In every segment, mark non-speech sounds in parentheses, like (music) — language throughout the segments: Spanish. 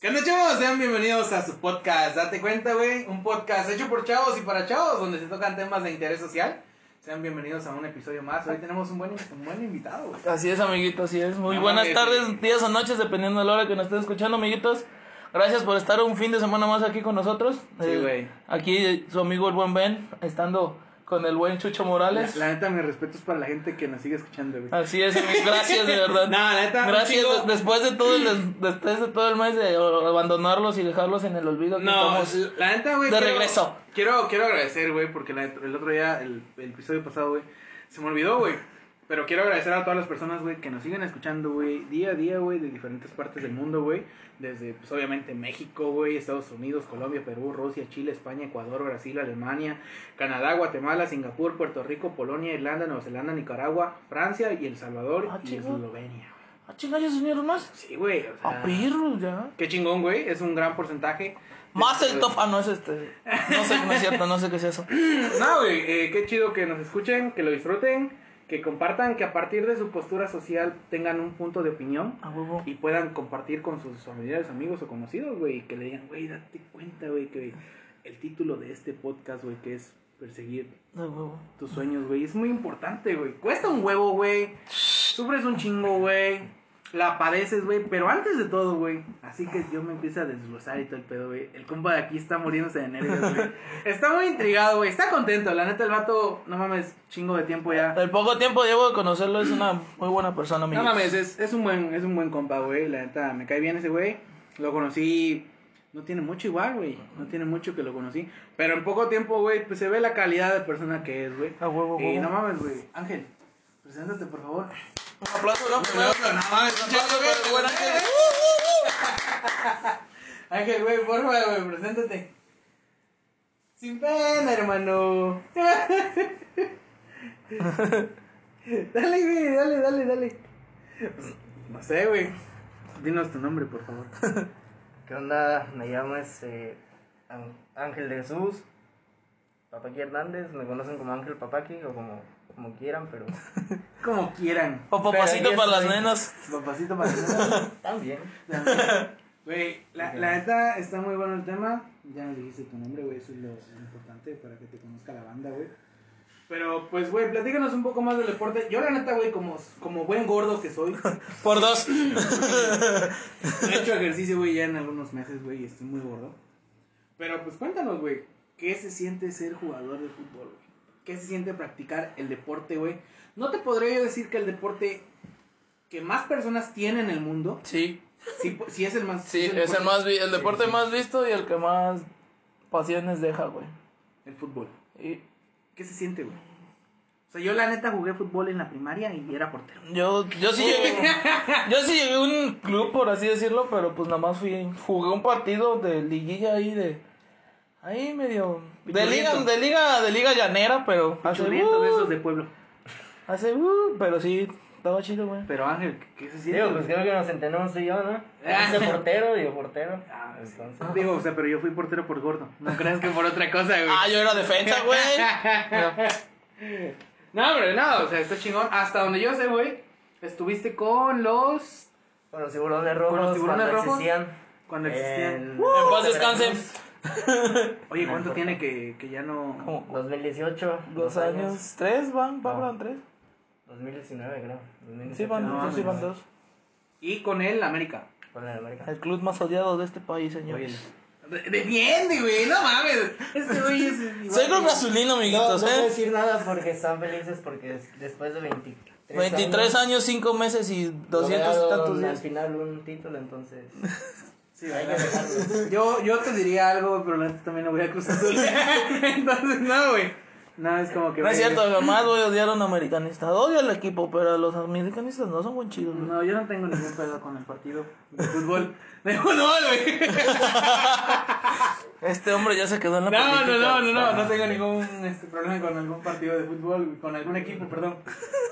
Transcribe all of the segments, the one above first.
¿Qué onda, chavos? Sean bienvenidos a su podcast. Date cuenta, güey. Un podcast hecho por chavos y para chavos, donde se tocan temas de interés social. Sean bienvenidos a un episodio más. Hoy tenemos un buen, un buen invitado, güey. Así es, amiguitos, así es. Muy No buenas mames, tardes, días o noches, dependiendo de la hora que nos estén escuchando, amiguitos. Gracias por estar un fin de semana más aquí con nosotros. Sí, Eh, güey. Aquí eh, su amigo el buen Ben, estando con el buen Chucho La, Morales. la neta, mis respetos para la gente que nos sigue escuchando, güey. Así es. Gracias, de verdad. (laughs) No, la neta, Gracias, después de todo el, (clears throat) después de todo el mes de abandonarlos y dejarlos en el olvido. No, la neta, güey. de quiero- regreso. Quiero, quiero agradecer, güey, porque la- el otro día, el, el episodio pasado, güey, se me olvidó, güey. Pero quiero agradecer a todas las personas, güey, que nos siguen escuchando, güey, día a día, güey, de diferentes partes del mundo, güey. Desde, pues, obviamente, México, güey, Estados Unidos, Colombia, Perú, Rusia, Chile, España, Ecuador, Brasil, Alemania, Canadá, Guatemala, Singapur, Puerto Rico, Polonia, Irlanda, Nueva Zelanda, Nicaragua, Francia y El Salvador Ah, y. Eslovenia. Ah, chinga, ya se más. Sí, güey, o sea, A perros, ya. qué chingón, güey, es un gran porcentaje. Más el top. Ah, no es este. No sé, no es cierto, no sé qué es eso. (laughs) No, güey, eh, qué chido que nos escuchen, que lo disfruten, que compartan, que a partir de su postura social tengan un punto de opinión A huevo. y puedan compartir con sus familiares, amigos o conocidos, güey, y que le digan, güey, date cuenta, güey, que el título de este podcast, güey, que es perseguir tus sueños, güey, es muy importante, güey. Cuesta un huevo, güey. Sufres un chingo, güey. La padeces, güey. Pero antes de todo, güey. Así que yo me empiezo a desglosar y todo el pedo, güey. El compa de aquí está muriéndose de nervios, güey. (laughs) Está muy intrigado, güey. Está contento. La neta, el vato, no mames, chingo de tiempo ya. El poco tiempo llevo de conocerlo es una muy buena persona, amigo. No mames, es, es un buen, es un buen compa, güey. La neta, me cae bien ese güey. Lo conocí. No tiene mucho igual, güey. No tiene mucho que lo conocí. Pero en poco tiempo, güey, pues se ve la calidad de persona que es, güey. A huevo, Y huevo. no mames, güey. Ángel, preséntate, por favor. Un aplauso, ¿no? No, no mames, Un aplauso para el buen Ángel. Ángel, güey, por favor, güey, preséntate. Sin pena, hermano. dale, güey, dale, dale, dale. No sé, güey. Dinos tu nombre, por favor. ¿Qué onda? Me llamo este Án- Ángel de Jesús, Papaki Hernández, me conocen como Ángel Papaki o como, como quieran, pero (laughs) Como quieran. O papacito para las nenas. Papacito para que también. (laughs) Güey, la, la neta está muy bueno el tema. Ya me dijiste tu nombre, güey. Eso es lo, lo importante para que te conozca la banda, güey. Pero, pues, güey, platícanos un poco más del deporte. Yo, la neta, güey, como, como buen gordo que soy, (laughs) Por dos. he hecho ejercicio, güey, ya en algunos meses, güey, y estoy muy gordo. Pero, pues, cuéntanos, güey, ¿qué se siente ser jugador de fútbol, güey? ¿Qué se siente practicar el deporte, güey? No te podría yo decir que el deporte que más personas tienen en el mundo, Sí, si, si es el más... sí, es el deporte- más vi- el deporte Sí, sí. más visto y el que más pasiones deja, güey. El fútbol. Y ¿Qué se siente, güey? O sea, yo la neta jugué fútbol en la primaria y era portero. yo, yo sí llegué, (laughs) yo sí llegué a un club, por así decirlo, pero pues nada más fui, jugué un partido de liguilla ahí de, ahí medio, de liga, de liga, de liga llanera, pero hace, Churriento de uh, esos de pueblo. hace, uh, pero sí, estaba chido, güey. Pero Ángel, ¿qué se siente? Digo, pues creo que nos entendemos tú y yo, ¿no? Ah. Dice portero, digo portero. Ah. Entonces, Digo, o sea, pero yo fui portero por gordo. No creas que por otra cosa, güey. Ah, yo era defensa, güey. No, hombre, no, o sea, está chingón. Hasta donde yo sé, güey, estuviste con los... con los tiburones rojos, Con los tiburones cuando rojos. existían. Cuando existían. En, En paz descansen. (laughs) Oye, ¿cuánto tiene que, que ya no... Como 2018. dos años, tres van, No. van tres. 2019, creo. 2018, Sí van, No, sí, van no. dos. Y con el América. Con el América. El club más odiado de este país, Oye, señores. de- defiende, güey, no mames. Este güey es... (laughs) igual Soy Cruz Azulino, No, no amiguitos, puedo ¿eh? decir nada porque están felices porque des- después de 23 23 años, 5 meses y 200 y tantos al días. final un título, entonces (laughs) Sí, hay que (laughs) dejarlo. Yo, yo te diría algo, pero la neta también lo voy a Cruz Azul. (laughs) Entonces, no, güey. No, es como que. No es cierto, jamás voy a odiar a un americanista. Odio al equipo, pero los americanistas no son buen chidos. güey. No, yo no tengo ningún pedo con el partido de (laughs) fútbol. De fútbol, güey. (laughs) Este hombre ya se quedó en la No, no, política. no, no, no. No tengo ningún este, problema con algún partido de fútbol, con algún equipo, perdón.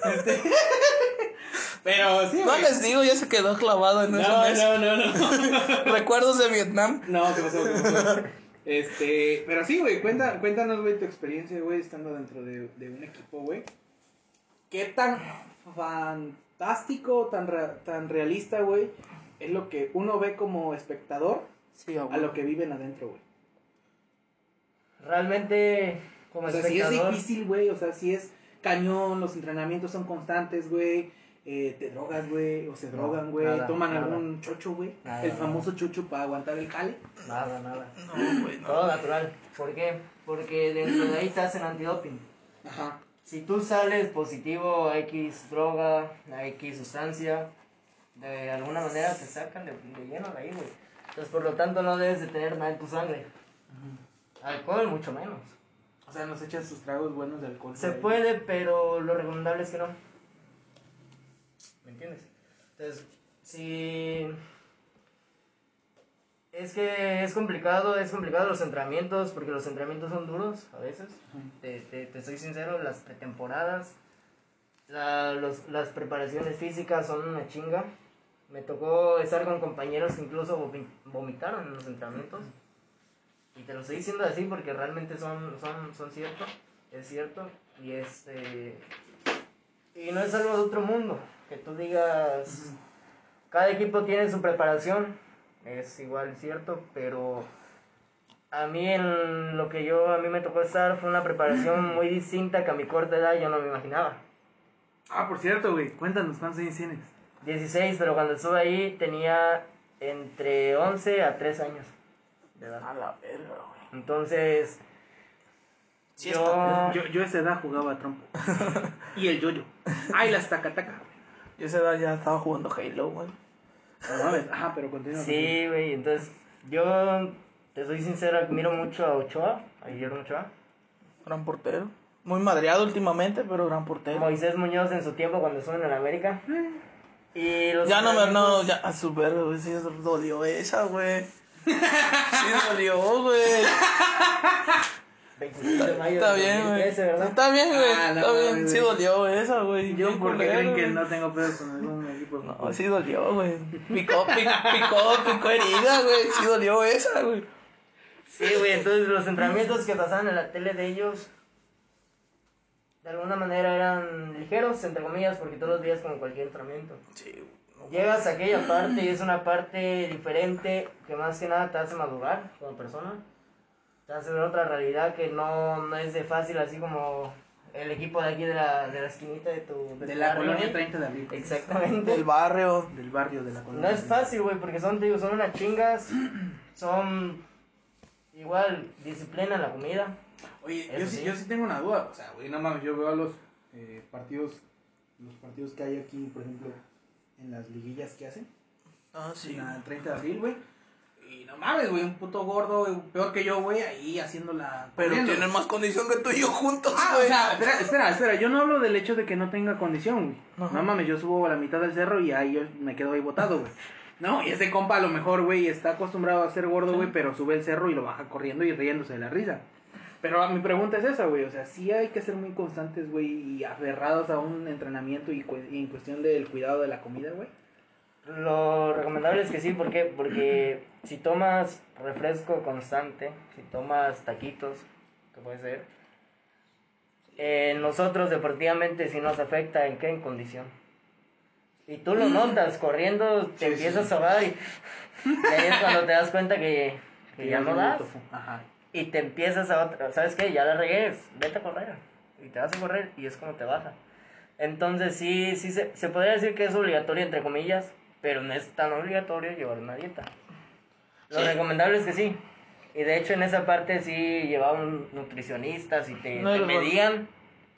Este, (laughs) Pero sí, No güey. les digo, ya se quedó clavado en ese No, mes. no, no, no. Recuerdos de Vietnam. No, ¿qué pasó? ¿Qué pasó? Este, pero sí, güey, cuenta, cuéntanos, güey, tu experiencia, güey, estando dentro de, de un equipo, güey. ¿Qué tan fantástico, tan, tan realista, güey, es lo que uno ve como espectador Sí, a lo que viven adentro, güey. Realmente, como O sea, si es difícil, güey, o sea, si es cañón, los entrenamientos son constantes, güey. Eh, te drogas, güey, o se No, drogan, güey, nada, toman nada. algún chocho, güey, Nada, el nada. famoso chocho para aguantar el jale. nada, nada. No, güey, no. Todo natural. ¿Por qué? Porque dentro de ahí te hacen antidoping. Ajá. Si tú sales positivo a X droga, a X sustancia, de alguna manera te sacan de, de lleno de ahí, güey. Entonces, por lo tanto, no debes de tener nada en tu sangre. Alcohol, mucho menos. O sea, nos echan sus tragos buenos de alcohol. Se puede, pero lo recomendable es que no. ¿Me entiendes? Entonces, si... Es que es complicado, es complicado los entrenamientos, porque los entrenamientos son duros a veces. Te, te, te soy sincero, las pretemporadas, la, los, las preparaciones físicas son una chinga. Me tocó estar con compañeros que incluso vomi- vomitaron en los entrenamientos. Y te lo estoy diciendo así porque realmente son, son, son cierto, es cierto. Y este. Y no es algo de otro mundo. Que tú digas. Cada equipo tiene su preparación. Es igual cierto, pero. A mí en lo que yo a mí me tocó estar fue una preparación muy distinta que a mi corta edad yo no me imaginaba. Ah, por cierto, güey, cuéntanos cuántos años tienes. 16, pero cuando estuve ahí tenía entre 11 a 3 años de edad. A la verga, güey. Entonces, Sí, yo, Yo, yo a esa edad jugaba a trompo. (laughs) y el yoyo. Ay, las tacataca. Yo a esa edad ya estaba jugando Halo, güey. No mames. Ajá, pero continúa. sí, güey, entonces yo te soy sincero, admiro mucho a Ochoa, a Guillermo Ochoa. Gran portero. Muy madreado últimamente, pero gran portero. Moisés Muñoz en su tiempo cuando estuvo en el América. Y los Ya no me, no, ya a su verga, güey, sí dolió esa, güey. Sí dolió, güey. (laughs) 26 de mayo Está bien, güey. 2013, ¿verdad? Está bien, güey. Ah, Está bien, sí dolió esa, güey. Yo porque creen que no tengo pedos con algún equipo. No, sí dolió, güey. Picó, picó, picó, picó herida, güey. Sí dolió esa, güey. Sí, güey, entonces los entrenamientos que pasaban en la tele de ellos, de alguna manera eran ligeros, entre comillas, porque todos los días como cualquier entrenamiento. Sí, güey. Llegas a aquella parte y es una parte diferente que más que nada te hace madurar como persona. Te hace ver otra realidad que no, no es de fácil, así como el equipo de aquí de la, de la esquinita de tu... De tu la barrio, colonia güey. 30 de abril. Exactamente. Del barrio. Del barrio de la colonia. No es fácil, güey, porque son, te digo, son unas chingas, (clears throat) son igual disciplina en la comida. Oye, yo sí, sí. yo sí tengo una duda. O sea, güey, no mames, yo veo los eh, partidos, los partidos que hay aquí, por ejemplo, en las liguillas que hacen. Ah, sí. En la 30 de abril, güey. Y no mames, güey, un puto gordo, güey, peor que yo, güey, ahí haciéndola. Pero corriendo. tienen más condición que tú y yo juntos, Ah, güey. o sea, espera, espera, espera, yo no hablo del hecho de que no tenga condición, güey. No mames, yo subo a la mitad del cerro y ahí yo me quedo ahí botado, güey. No, y ese compa a lo mejor, güey, está acostumbrado a ser gordo, güey, pero sube el cerro y lo baja corriendo y riéndose de la risa. Pero mi pregunta es esa, güey, o sea, sí hay que ser muy constantes, güey, y aferrados a un entrenamiento y, cu- y en cuestión del cuidado de la comida, güey. Lo recomendable es que sí, ¿por qué? Porque (clears throat) si tomas refresco constante, si tomas taquitos, que puede ser, eh, nosotros deportivamente sí nos afecta en qué en condición. Y tú lo (clears throat) notas, corriendo te Sí, empiezas sí. a ahogar y, y ahí es cuando te das cuenta que, (laughs) que ya no das. Ajá. Y te empiezas a otra, ¿sabes qué? Ya la regué, vete a correr. Y te vas a correr y es como te baja. Entonces sí, sí se, se podría decir que es obligatorio entre comillas, pero no es tan obligatorio llevar una dieta. Lo Sí. recomendable es que sí. Y de hecho en esa parte sí llevaban nutricionistas y te, No, te medían,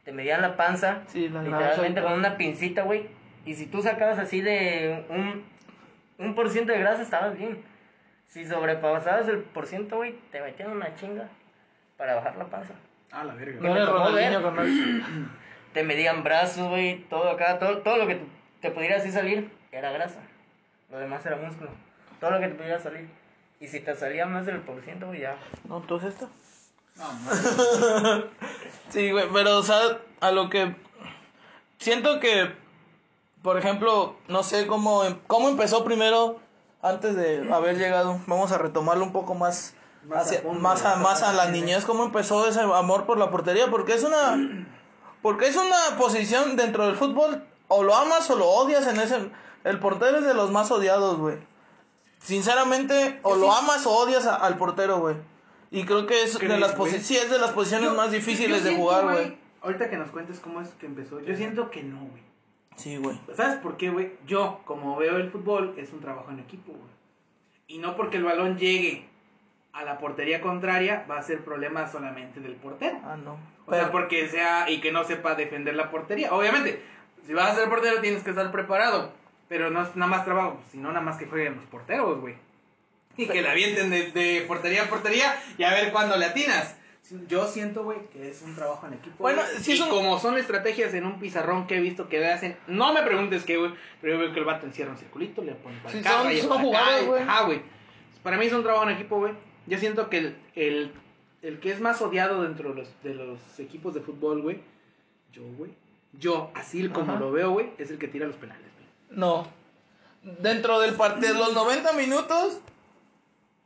te medían la panza, Sí, la literalmente con una pincita, güey. Y si tú sacabas así de un, un por ciento de grasa, estabas bien. Si sobrepasabas el por ciento, güey, te metían una chinga para bajar la panza. Ah, la verga. No ver. carnal. Te medían brazos, güey, todo acá, todo, todo lo que te- te pudiera así salir era grasa. Lo demás era músculo. Todo lo que te pudiera salir. Y si te salía más del por ciento, güey, ya. No, entonces esto. No, no. (laughs) Sí, güey, pero, o sea, a lo que. Siento que, por ejemplo, no sé cómo, cómo empezó primero antes de haber llegado. Vamos a retomarlo un poco más. Más a hacia- fondo, más, a, más a la niñez, cómo empezó ese amor por la portería, porque es una porque es una posición dentro del fútbol o lo amas o lo odias en ese el portero es de los más odiados, güey. sinceramente, o lo amas o odias a- al portero, güey. Y creo que es de ¿Crees, las güey? posi- sí, es de las posiciones Yo- más difíciles de jugar, güey. Ahorita que nos cuentes cómo es que empezó, yo siento que no, güey. Sí, güey. ¿Sabes por qué, güey? Yo, como veo el fútbol, es un trabajo en equipo, güey. Y no porque el balón llegue a la portería contraria, va a ser problema solamente del portero. Ah, no. O sea, Pero- porque sea y que no sepa defender la portería. Obviamente, si vas a ser portero tienes que estar preparado. Pero no es nada más trabajo, sino nada más que jueguen los porteros, güey. Y que la avienten de, de portería a portería y a ver cuándo le atinas. Yo siento, güey, que es un trabajo en equipo. Bueno, y es un- como son estrategias en un pizarrón que he visto que le hacen, no me preguntes qué, güey, pero yo veo que el vato encierra un circulito, le pone para Sí, acá, son- son jugadas, güey. Ajá, güey. Para mí es un trabajo en equipo, güey. Yo siento que el, el, el que es más odiado dentro de los, de los equipos de fútbol, güey, yo, güey. Yo, así como Ajá. lo veo, güey, es el que tira los penales. No. Dentro del partido, los 90 minutos,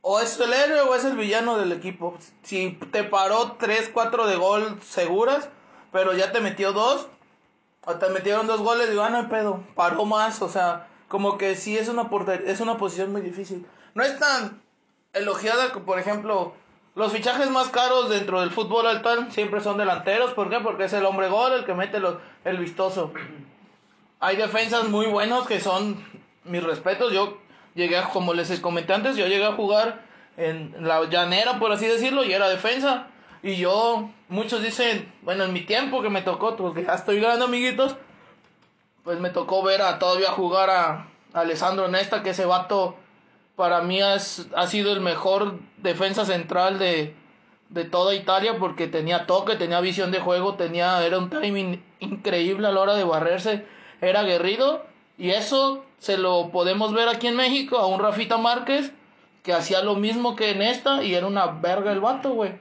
o es el héroe o es el villano del equipo. Si te paró 3, 4 de gol seguras, pero ya te metió dos, o te metieron dos goles, digo, ah, no hay pedo, paró más, o sea, como que sí es una, es una posición muy difícil. No es tan elogiada que, por ejemplo, los fichajes más caros dentro del fútbol actual siempre son delanteros, ¿por qué? Porque es el hombre gol, el que mete el vistoso. Hay defensas muy buenos que son mis respetos. Yo llegué, como les comenté antes, yo llegué a jugar en la llanera, por así decirlo, y era defensa. Y yo, muchos dicen, bueno, en mi tiempo que me tocó, porque ya estoy grande, amiguitos, pues me tocó ver a todavía jugar a, a Alessandro Nesta, que ese vato para mí es- ha sido el mejor defensa central de, de toda Italia porque tenía toque, tenía visión de juego, tenía, era un timing increíble a la hora de barrerse, era aguerrido y eso se lo podemos ver aquí en México a un Rafita Márquez que hacía lo mismo que en esta y era una verga el vato, güey.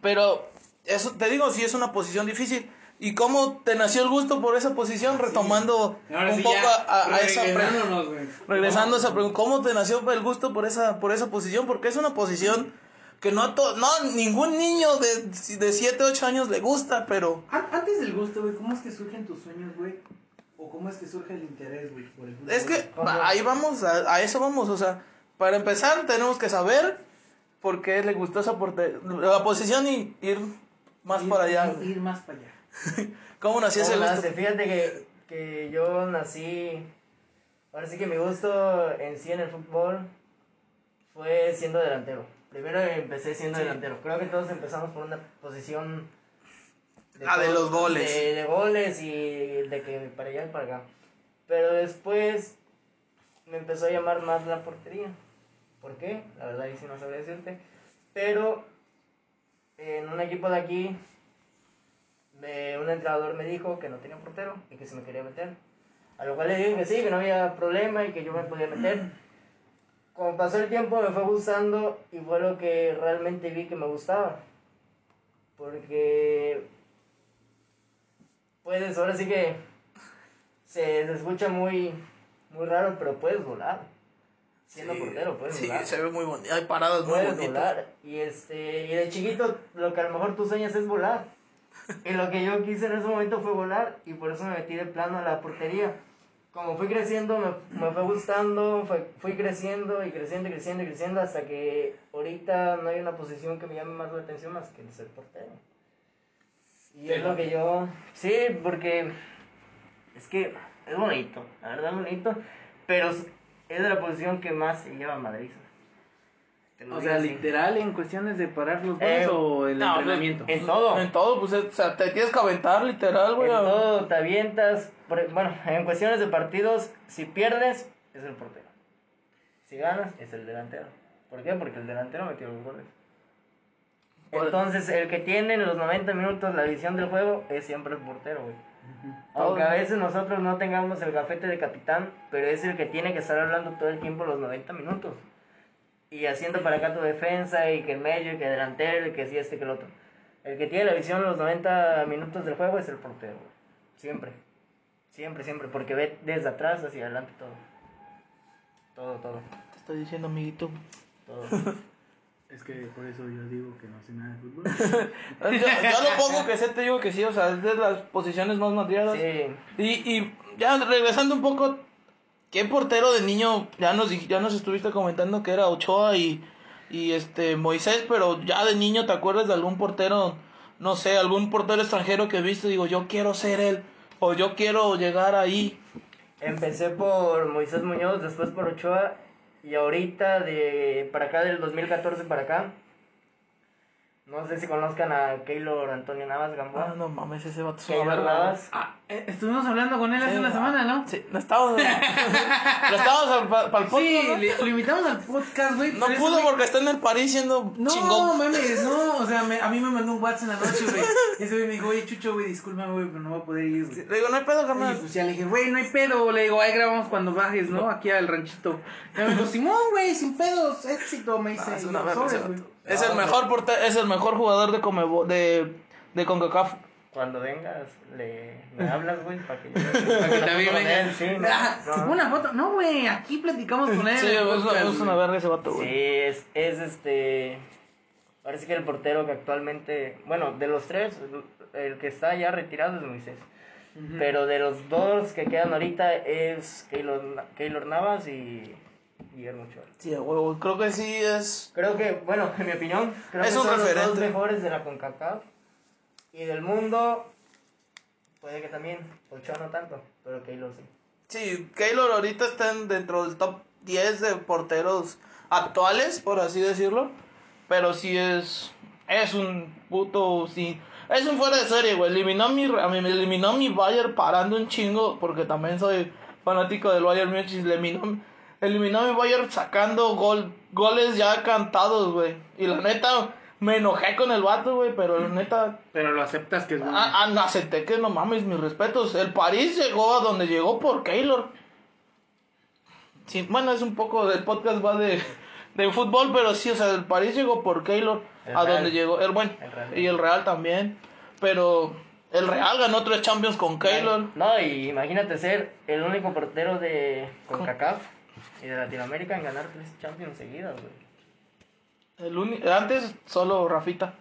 Pero eso te digo, sí es una posición difícil. ¿Y cómo te nació el gusto por esa posición? Retomando un sí, poco a, a esa pregunta. Regresando a esa pregunta, ¿cómo te nació el gusto por esa, por esa posición? Porque es una posición que no a to- no, ningún niño de, de 7, 8 años le gusta, pero An- Antes del gusto, güey, ¿cómo es que surgen tus sueños, güey? ¿O cómo es que surge el interés, güey, por el es que ahí vamos, a, a eso vamos, o sea, para empezar tenemos que saber por qué le gustó esa porte- la posición y ir más Ir- para allá. Ir, ir más para allá. (laughs) ¿Cómo nació ese ¿Cómo gusto? nace? Fíjate que, que yo nací. Ahora sí que mi gusto en sí en el fútbol fue siendo delantero. Primero empecé siendo delantero. Creo que todos empezamos por una posición. Ah, de los goles. De, de goles y de que para allá y para acá. Pero después me empezó a llamar más la portería. ¿Por qué? La verdad, ahí sí no sabría decirte. Pero en un equipo de aquí me- un entrenador me dijo que no tenía portero y que se me quería meter. A lo cual le dije que sí, que no había problema y que yo me podía meter. Como pasó el tiempo me fue gustando y fue lo que realmente vi que me gustaba. Porque puedes, ahora sí que se, se escucha muy, muy raro, pero puedes volar. Siendo Sí, portero, puedes sí, volar se ve muy bonito. Hay paradas muy bonitas. volar. Y, este, y de chiquito lo que a lo mejor tú sueñas es volar. (laughs) Y lo que yo quise en ese momento fue volar y por eso me metí de plano a la portería. Como fui creciendo, me, me fue gustando, fue- fui creciendo y creciendo y creciendo y creciendo hasta que ahorita no hay una posición que me llame más la atención más que el ser portero. Y es lo que yo... Sí, porque es que es bonito, la verdad es bonito, pero es de la posición que más se lleva a Madrid. O sea, así. literal en cuestiones de parar los goles Eh, o el no, entrenamiento. En todo. En todo, pues, o sea, te tienes que aventar literal, güey. En todo te avientas. Bueno, en cuestiones de partidos, si pierdes, es el portero. Si ganas, es el delantero. ¿Por qué? Porque el delantero metió los goles. Entonces, el que tiene en los 90 minutos la visión del juego es siempre el portero, güey. Aunque a veces nosotros no tengamos el gafete de capitán, pero es el que tiene que estar hablando todo el tiempo los 90 minutos. Y haciendo para acá tu defensa, y que el medio, y que el delantero, y que si este, que el otro. El que tiene la visión los 90 minutos del juego es el portero, güey. Siempre. Siempre, siempre. Porque ve desde atrás hacia adelante todo. Todo, todo. Te estoy diciendo, amiguito. Todo. (laughs) Es que por eso yo digo que no sé nada de fútbol. (laughs) Yo, yo lo poco que sé te digo que sí, o sea, es de las posiciones más materiales. Sí. Y, y ya regresando un poco, ¿Qué portero de niño? Ya nos, ya nos estuviste comentando que era Ochoa y, y este Moisés, pero ya de niño te acuerdas de algún portero, no sé, algún portero extranjero que viste, digo, yo quiero ser él, o yo quiero llegar ahí. Empecé por Moisés Muñoz, después por Ochoa y ahorita de para acá del 2014 para acá. No sé si conozcan a Keylor Antonio Navas Ah, Gamboa. no mames, ese vato es Keylor. Navas. Ah, eh, estuvimos hablando con él hace Sí, una ah, semana, ¿no? Sí, no estábamos. (laughs) lo estábamos para el podcast. Sí, ¿no? le- lo invitamos al podcast, güey. No pudo porque está en el París siendo No, chingón. mames, no, o sea, me- a mí me mandó un WhatsApp en la noche, güey. Y ese güey me dijo, oye, Chucho, güey, discúlpame, güey, pero no voy a poder ir, güey. Le digo, no hay pedo, carnal. pues ya le dije, güey, no hay pedo. Le digo, ahí grabamos cuando bajes, ¿no? Aquí al ranchito. Y me dijo, Simón, güey, sin pedos, éxito, me dice. Ah, es una. Es el mejor porte- es el mejor jugador de Comebo, de de CONCACAF. Cuando vengas, le, me (laughs) hablas, güey, para que yo Para que también con venga. sí, no, Ah, no. Una foto. No, güey, aquí platicamos con él. Sí, es, una verga ese vato, güey. Sí, es, es este. Parece que el portero que actualmente. Bueno, de los tres, el que está ya retirado es Moisés. Pero de los dos que quedan ahorita es Keylor, Keylor Navas y Guillermo Ochoa. Sí, huevo. Creo que sí es. Creo que, bueno, en mi opinión, creo Es que un son los referente. dos mejores de la CONCACAF. Y del mundo, puede que también. Ochoa no tanto, pero Keylor sí. Sí, Keylor ahorita está en- dentro del top 10 de porteros actuales, por así decirlo. Pero sí es. Es un puto. Sí. Es un fuera de serie, güey. Eliminó a mi, eliminó a mi Bayern parando un chingo. Porque también soy fanático del Bayern Múnich. Eliminó, eliminó a mi Bayern sacando gol, goles ya cantados, güey. Y la neta, me enojé con el vato, güey. Pero la neta, Pero lo aceptas que es bueno. Ah, ah, acepté que no mames, mis respetos. El París llegó a donde llegó por Keylor. Sí, bueno, es un poco del podcast va de, de fútbol, pero sí, o sea, el París llegó por Keylor El a Real. donde llegó. El bueno, El Real. y el Real también. Pero el Real ganó tres Champions con Keylor. No, y imagínate ser el único portero de CONCACAF y de Latinoamérica en ganar tres Champions seguidas, güey. El uni- antes solo Rafita.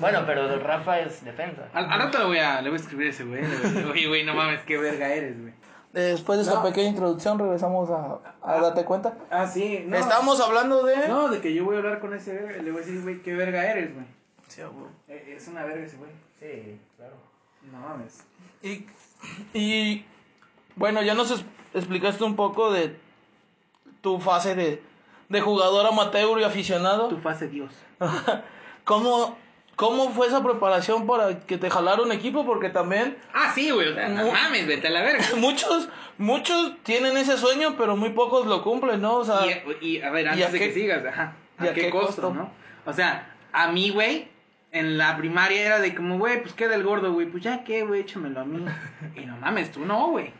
Bueno, pero Rafa es defensa. Al, al rato le voy, a, le voy a escribir a ese güey. le voy a decir, Oye, güey, no mames, qué verga eres, güey. Después de esta No. pequeña introducción regresamos a, a date cuenta. Ah, sí, no. Estamos hablando de... No, de que yo voy a hablar con ese verga. Le voy a decir, güey, qué verga eres, güey. Sí, güey. Eh, Es una verga ese güey. Sí, claro. No mames. Y, y bueno, ya nos explicaste un poco de tu fase de, de jugador amateur y aficionado. Tu fase Dios. (laughs) ¿Cómo, ¿Cómo fue esa preparación para que te jalara un equipo? Porque también Ah, sí, güey. O sea, no mames, vete a la verga. (laughs) muchos, muchos tienen ese sueño, pero muy pocos lo cumplen, ¿no? O sea, Y, y, a ver, ¿y antes a de qué- que sigas, ajá. ¿A, qué, qué costo, costo? no? O sea, a mí, güey, en la primaria era de como, güey, pues queda el gordo, güey. Pues ya qué, güey, échamelo a mí. (laughs) Y no mames, tú no, güey.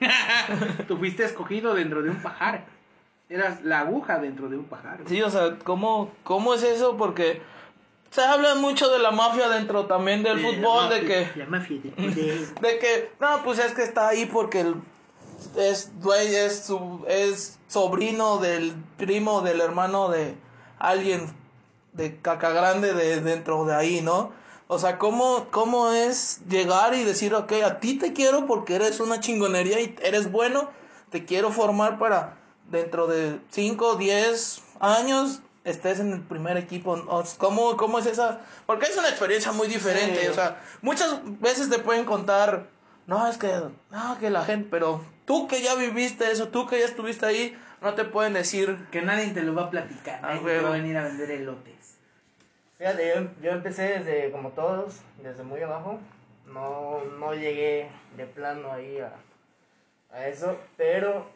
tú fuiste escogido dentro de un pajar. Eras la aguja dentro de un pajar. güey. sí, o sea, ¿cómo, ¿cómo es eso? Porque se habla mucho de la mafia dentro también del Eh, fútbol, de que... La mafia (laughs) de. De que, no, pues es que está ahí porque el, es, es, su, es sobrino del primo del hermano de alguien de caca grande de dentro de ahí, ¿no? O sea, ¿cómo, ¿cómo es llegar y decir, ok, a ti te quiero porque eres una chingonería y eres bueno, te quiero formar para dentro de 5, 10 años estés en el primer equipo. ¿Cómo, ¿Cómo es esa? Porque es una experiencia muy diferente. Sí. O sea, muchas veces te pueden contar, no, es que, no, que la gente, pero tú que ya viviste eso, tú que ya estuviste ahí, no te pueden decir, Que nadie te lo va a platicar. Ah, Nadie te va a venir a vender elotes. Fíjate, yo, yo empecé desde, como todos, desde muy abajo. No, no llegué de plano ahí a, a eso, pero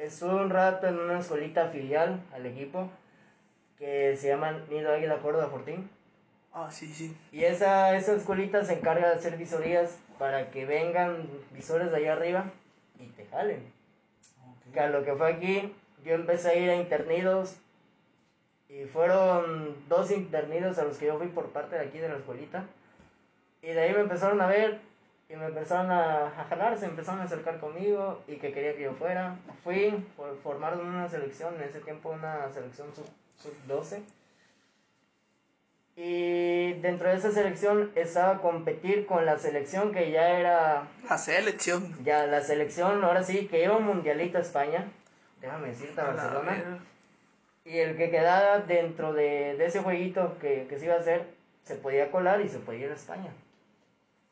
estuve un rato en una escuelita filial al equipo que se llama Nido Águila Córdoba Fortín. ah, sí, sí. Y esa, esa escuelita se encarga de hacer visorías para que vengan visores de allá arriba y te jalen. Que a lo que fue aquí, yo empecé a ir a internidos y fueron dos internidos a los que yo fui por parte de aquí de la escuelita. Y de ahí me empezaron a ver y me empezaron a, a jalar, se empezaron a acercar conmigo y que quería que yo fuera. Fui, for- formaron una selección, en ese tiempo una selección sub, sub 12. Y dentro de esa selección estaba a competir con la selección que ya era La selección. ya la selección, ahora sí, que iba a Mundialito a España. déjame decirte, a Barcelona. Y el que quedara dentro de, de ese jueguito que, que se iba a hacer, se podía colar y se podía ir a España.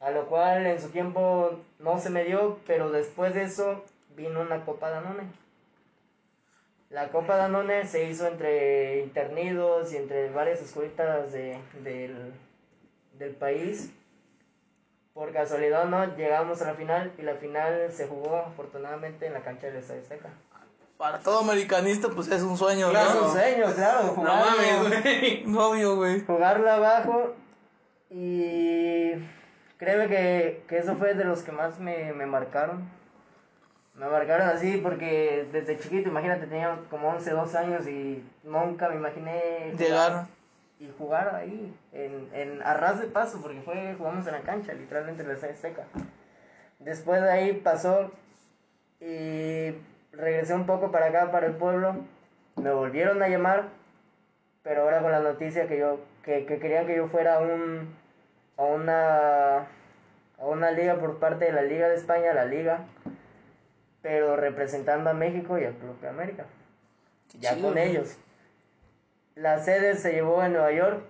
A lo cual en su tiempo no se me dio, pero después de eso vino una Copa Danone. La Copa Danone se hizo entre internidos y entre varias escuelitas de, del, del país. Por casualidad no, llegamos a la final y la final se jugó afortunadamente en la cancha del Estadio Azteca. Para todo americanista, pues es un sueño, Es ¿no? un sueño, claro, No mames, güey. (laughs) Obvio, güey. jugarlo abajo y créeme que, que eso fue de los que más me, me marcaron. Me marcaron así porque desde chiquito, imagínate, tenía como 11, 12 años y nunca me imaginé Llegar. y jugar ahí, en, en a ras de paso, porque fue, jugamos en la cancha, literalmente en la Azteca. Después de ahí pasó y regresé un poco para acá, para el pueblo. Me volvieron a llamar, pero ahora con la noticia que yo, que, que querían que yo fuera un, a una, a una liga por parte de la Liga de España, la liga, pero representando a México y al Club de América. Ya chido, con ellos. La sede se llevó en Nueva York,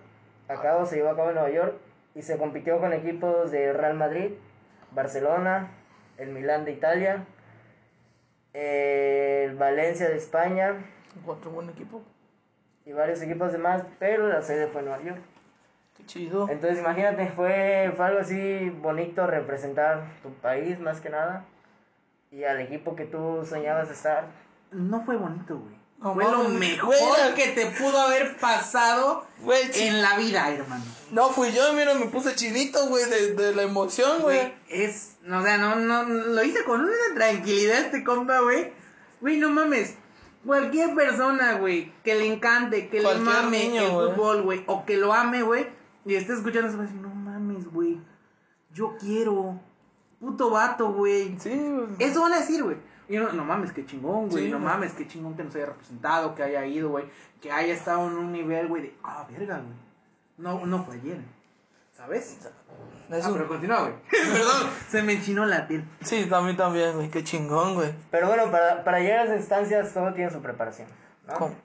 a cabo se llevó a cabo en Nueva York y se compitió con equipos de Real Madrid, Barcelona, el Milán de Italia, el Valencia de España Otro buen equipo. y varios equipos demás, pero la sede fue en Nueva York. Qué chido. Entonces imagínate, fue, fue algo así bonito representar tu país más que nada y al equipo que tú soñabas estar. No fue bonito, güey. No fue lo mejor güey, que te pudo haber pasado Güey, en la vida, hermano. No fui yo, mira, me puse chinito, güey, de, de la emoción, güey. Güey, es, no, o sea, no, no, lo hice con una tranquilidad este compa, güey. Güey, no mames. Cualquier persona, güey, que le encante, que Cualquier le mame niño, el güey. fútbol, güey, o que lo ame, güey, y esté escuchando eso, va a decir, no mames, güey, yo quiero, puto vato, güey. Sí, güey. Eso van a decir, güey. Y no, no mames, qué chingón, güey. Sí, no mames, qué chingón que nos haya representado, que haya ido, güey. Que haya estado en un nivel, güey, de, ah, verga, güey. No, no fue ayer. ¿Sabes? Es Ah, un- pero continúa, güey. (laughs) Perdón, se me enchinó la piel. Sí, también, también, güey, qué chingón, güey. Pero bueno, para, para llegar a esas instancias todo tiene su preparación. ¿no? ¿Cómo?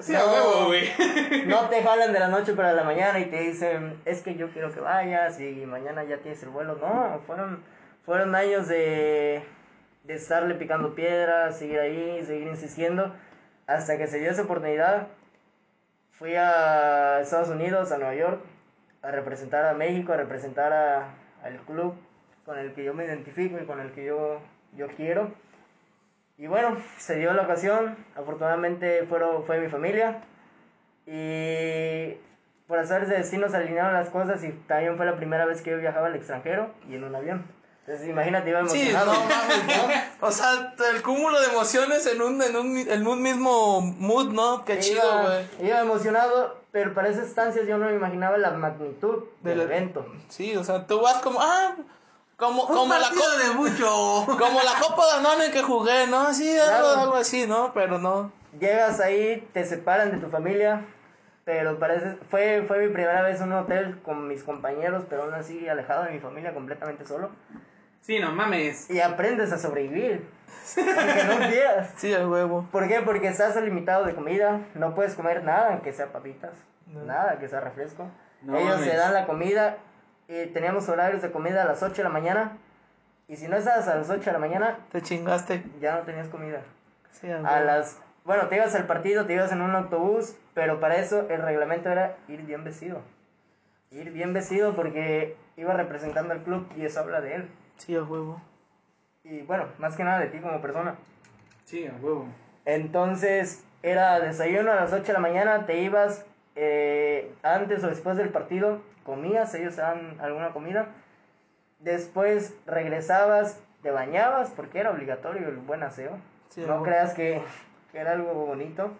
Sí, No. a huevo, güey. No te jalan de la noche para la mañana y te dicen, es que yo quiero que vayas y mañana ya tienes el vuelo. No, fueron, fueron años de, de estarle picando piedras, seguir ahí, seguir insistiendo, hasta que se dio esa oportunidad. Fui a Estados Unidos, a Nueva York, a representar a México, a representar a- al club con el que yo me identifico y con el que yo, yo quiero. Y bueno, se dio la ocasión, afortunadamente fueron, fue mi familia y por hacer de destino se alinearon las cosas y también fue la primera vez que yo viajaba al extranjero y en un avión. Entonces imagínate, iba Sí, emocionado. no mames, ¿no? O sea, el cúmulo de emociones en un, en un, en un mismo mood, ¿no? Qué chido, Iba- güey. Iba emocionado, pero para esas estancias yo no me imaginaba la magnitud del Del- evento. Sí, o sea, tú vas como, ah, como, Un como la partido copa, de mucho. como la copa de Danone que jugué, ¿no? Sí, algo, Claro. algo así, ¿no? Pero no. Llegas ahí, te separan de tu familia, pero parece, fue, fue mi primera vez en un hotel con mis compañeros, pero aún así alejado de mi familia, completamente solo. Sí, no mames. Y aprendes a sobrevivir, aunque no quieras. (laughs) Sí, el huevo. ¿Por qué? Porque estás limitado de comida, no puedes comer nada que sea papitas, No. nada que sea refresco. No Ellos mames. te dan la comida y teníamos horarios de comida a las 8 de la mañana y si no estabas a las 8 de la mañana Te chingaste. Ya no tenías comida. Sí, A las bueno, te ibas al partido, te ibas en un autobús, pero para eso el reglamento era ir bien vestido. Ir bien vestido porque iba representando al club y eso habla de él. Sí, el huevo. Y bueno, más que nada de ti como persona. Sí, a huevo. Entonces era desayuno a las 8 de la mañana, te ibas eh, antes o después del partido, comías, ellos te dan alguna comida. Después regresabas, te bañabas porque era obligatorio el buen aseo. Sí, no creas que, (laughs) que era algo bonito,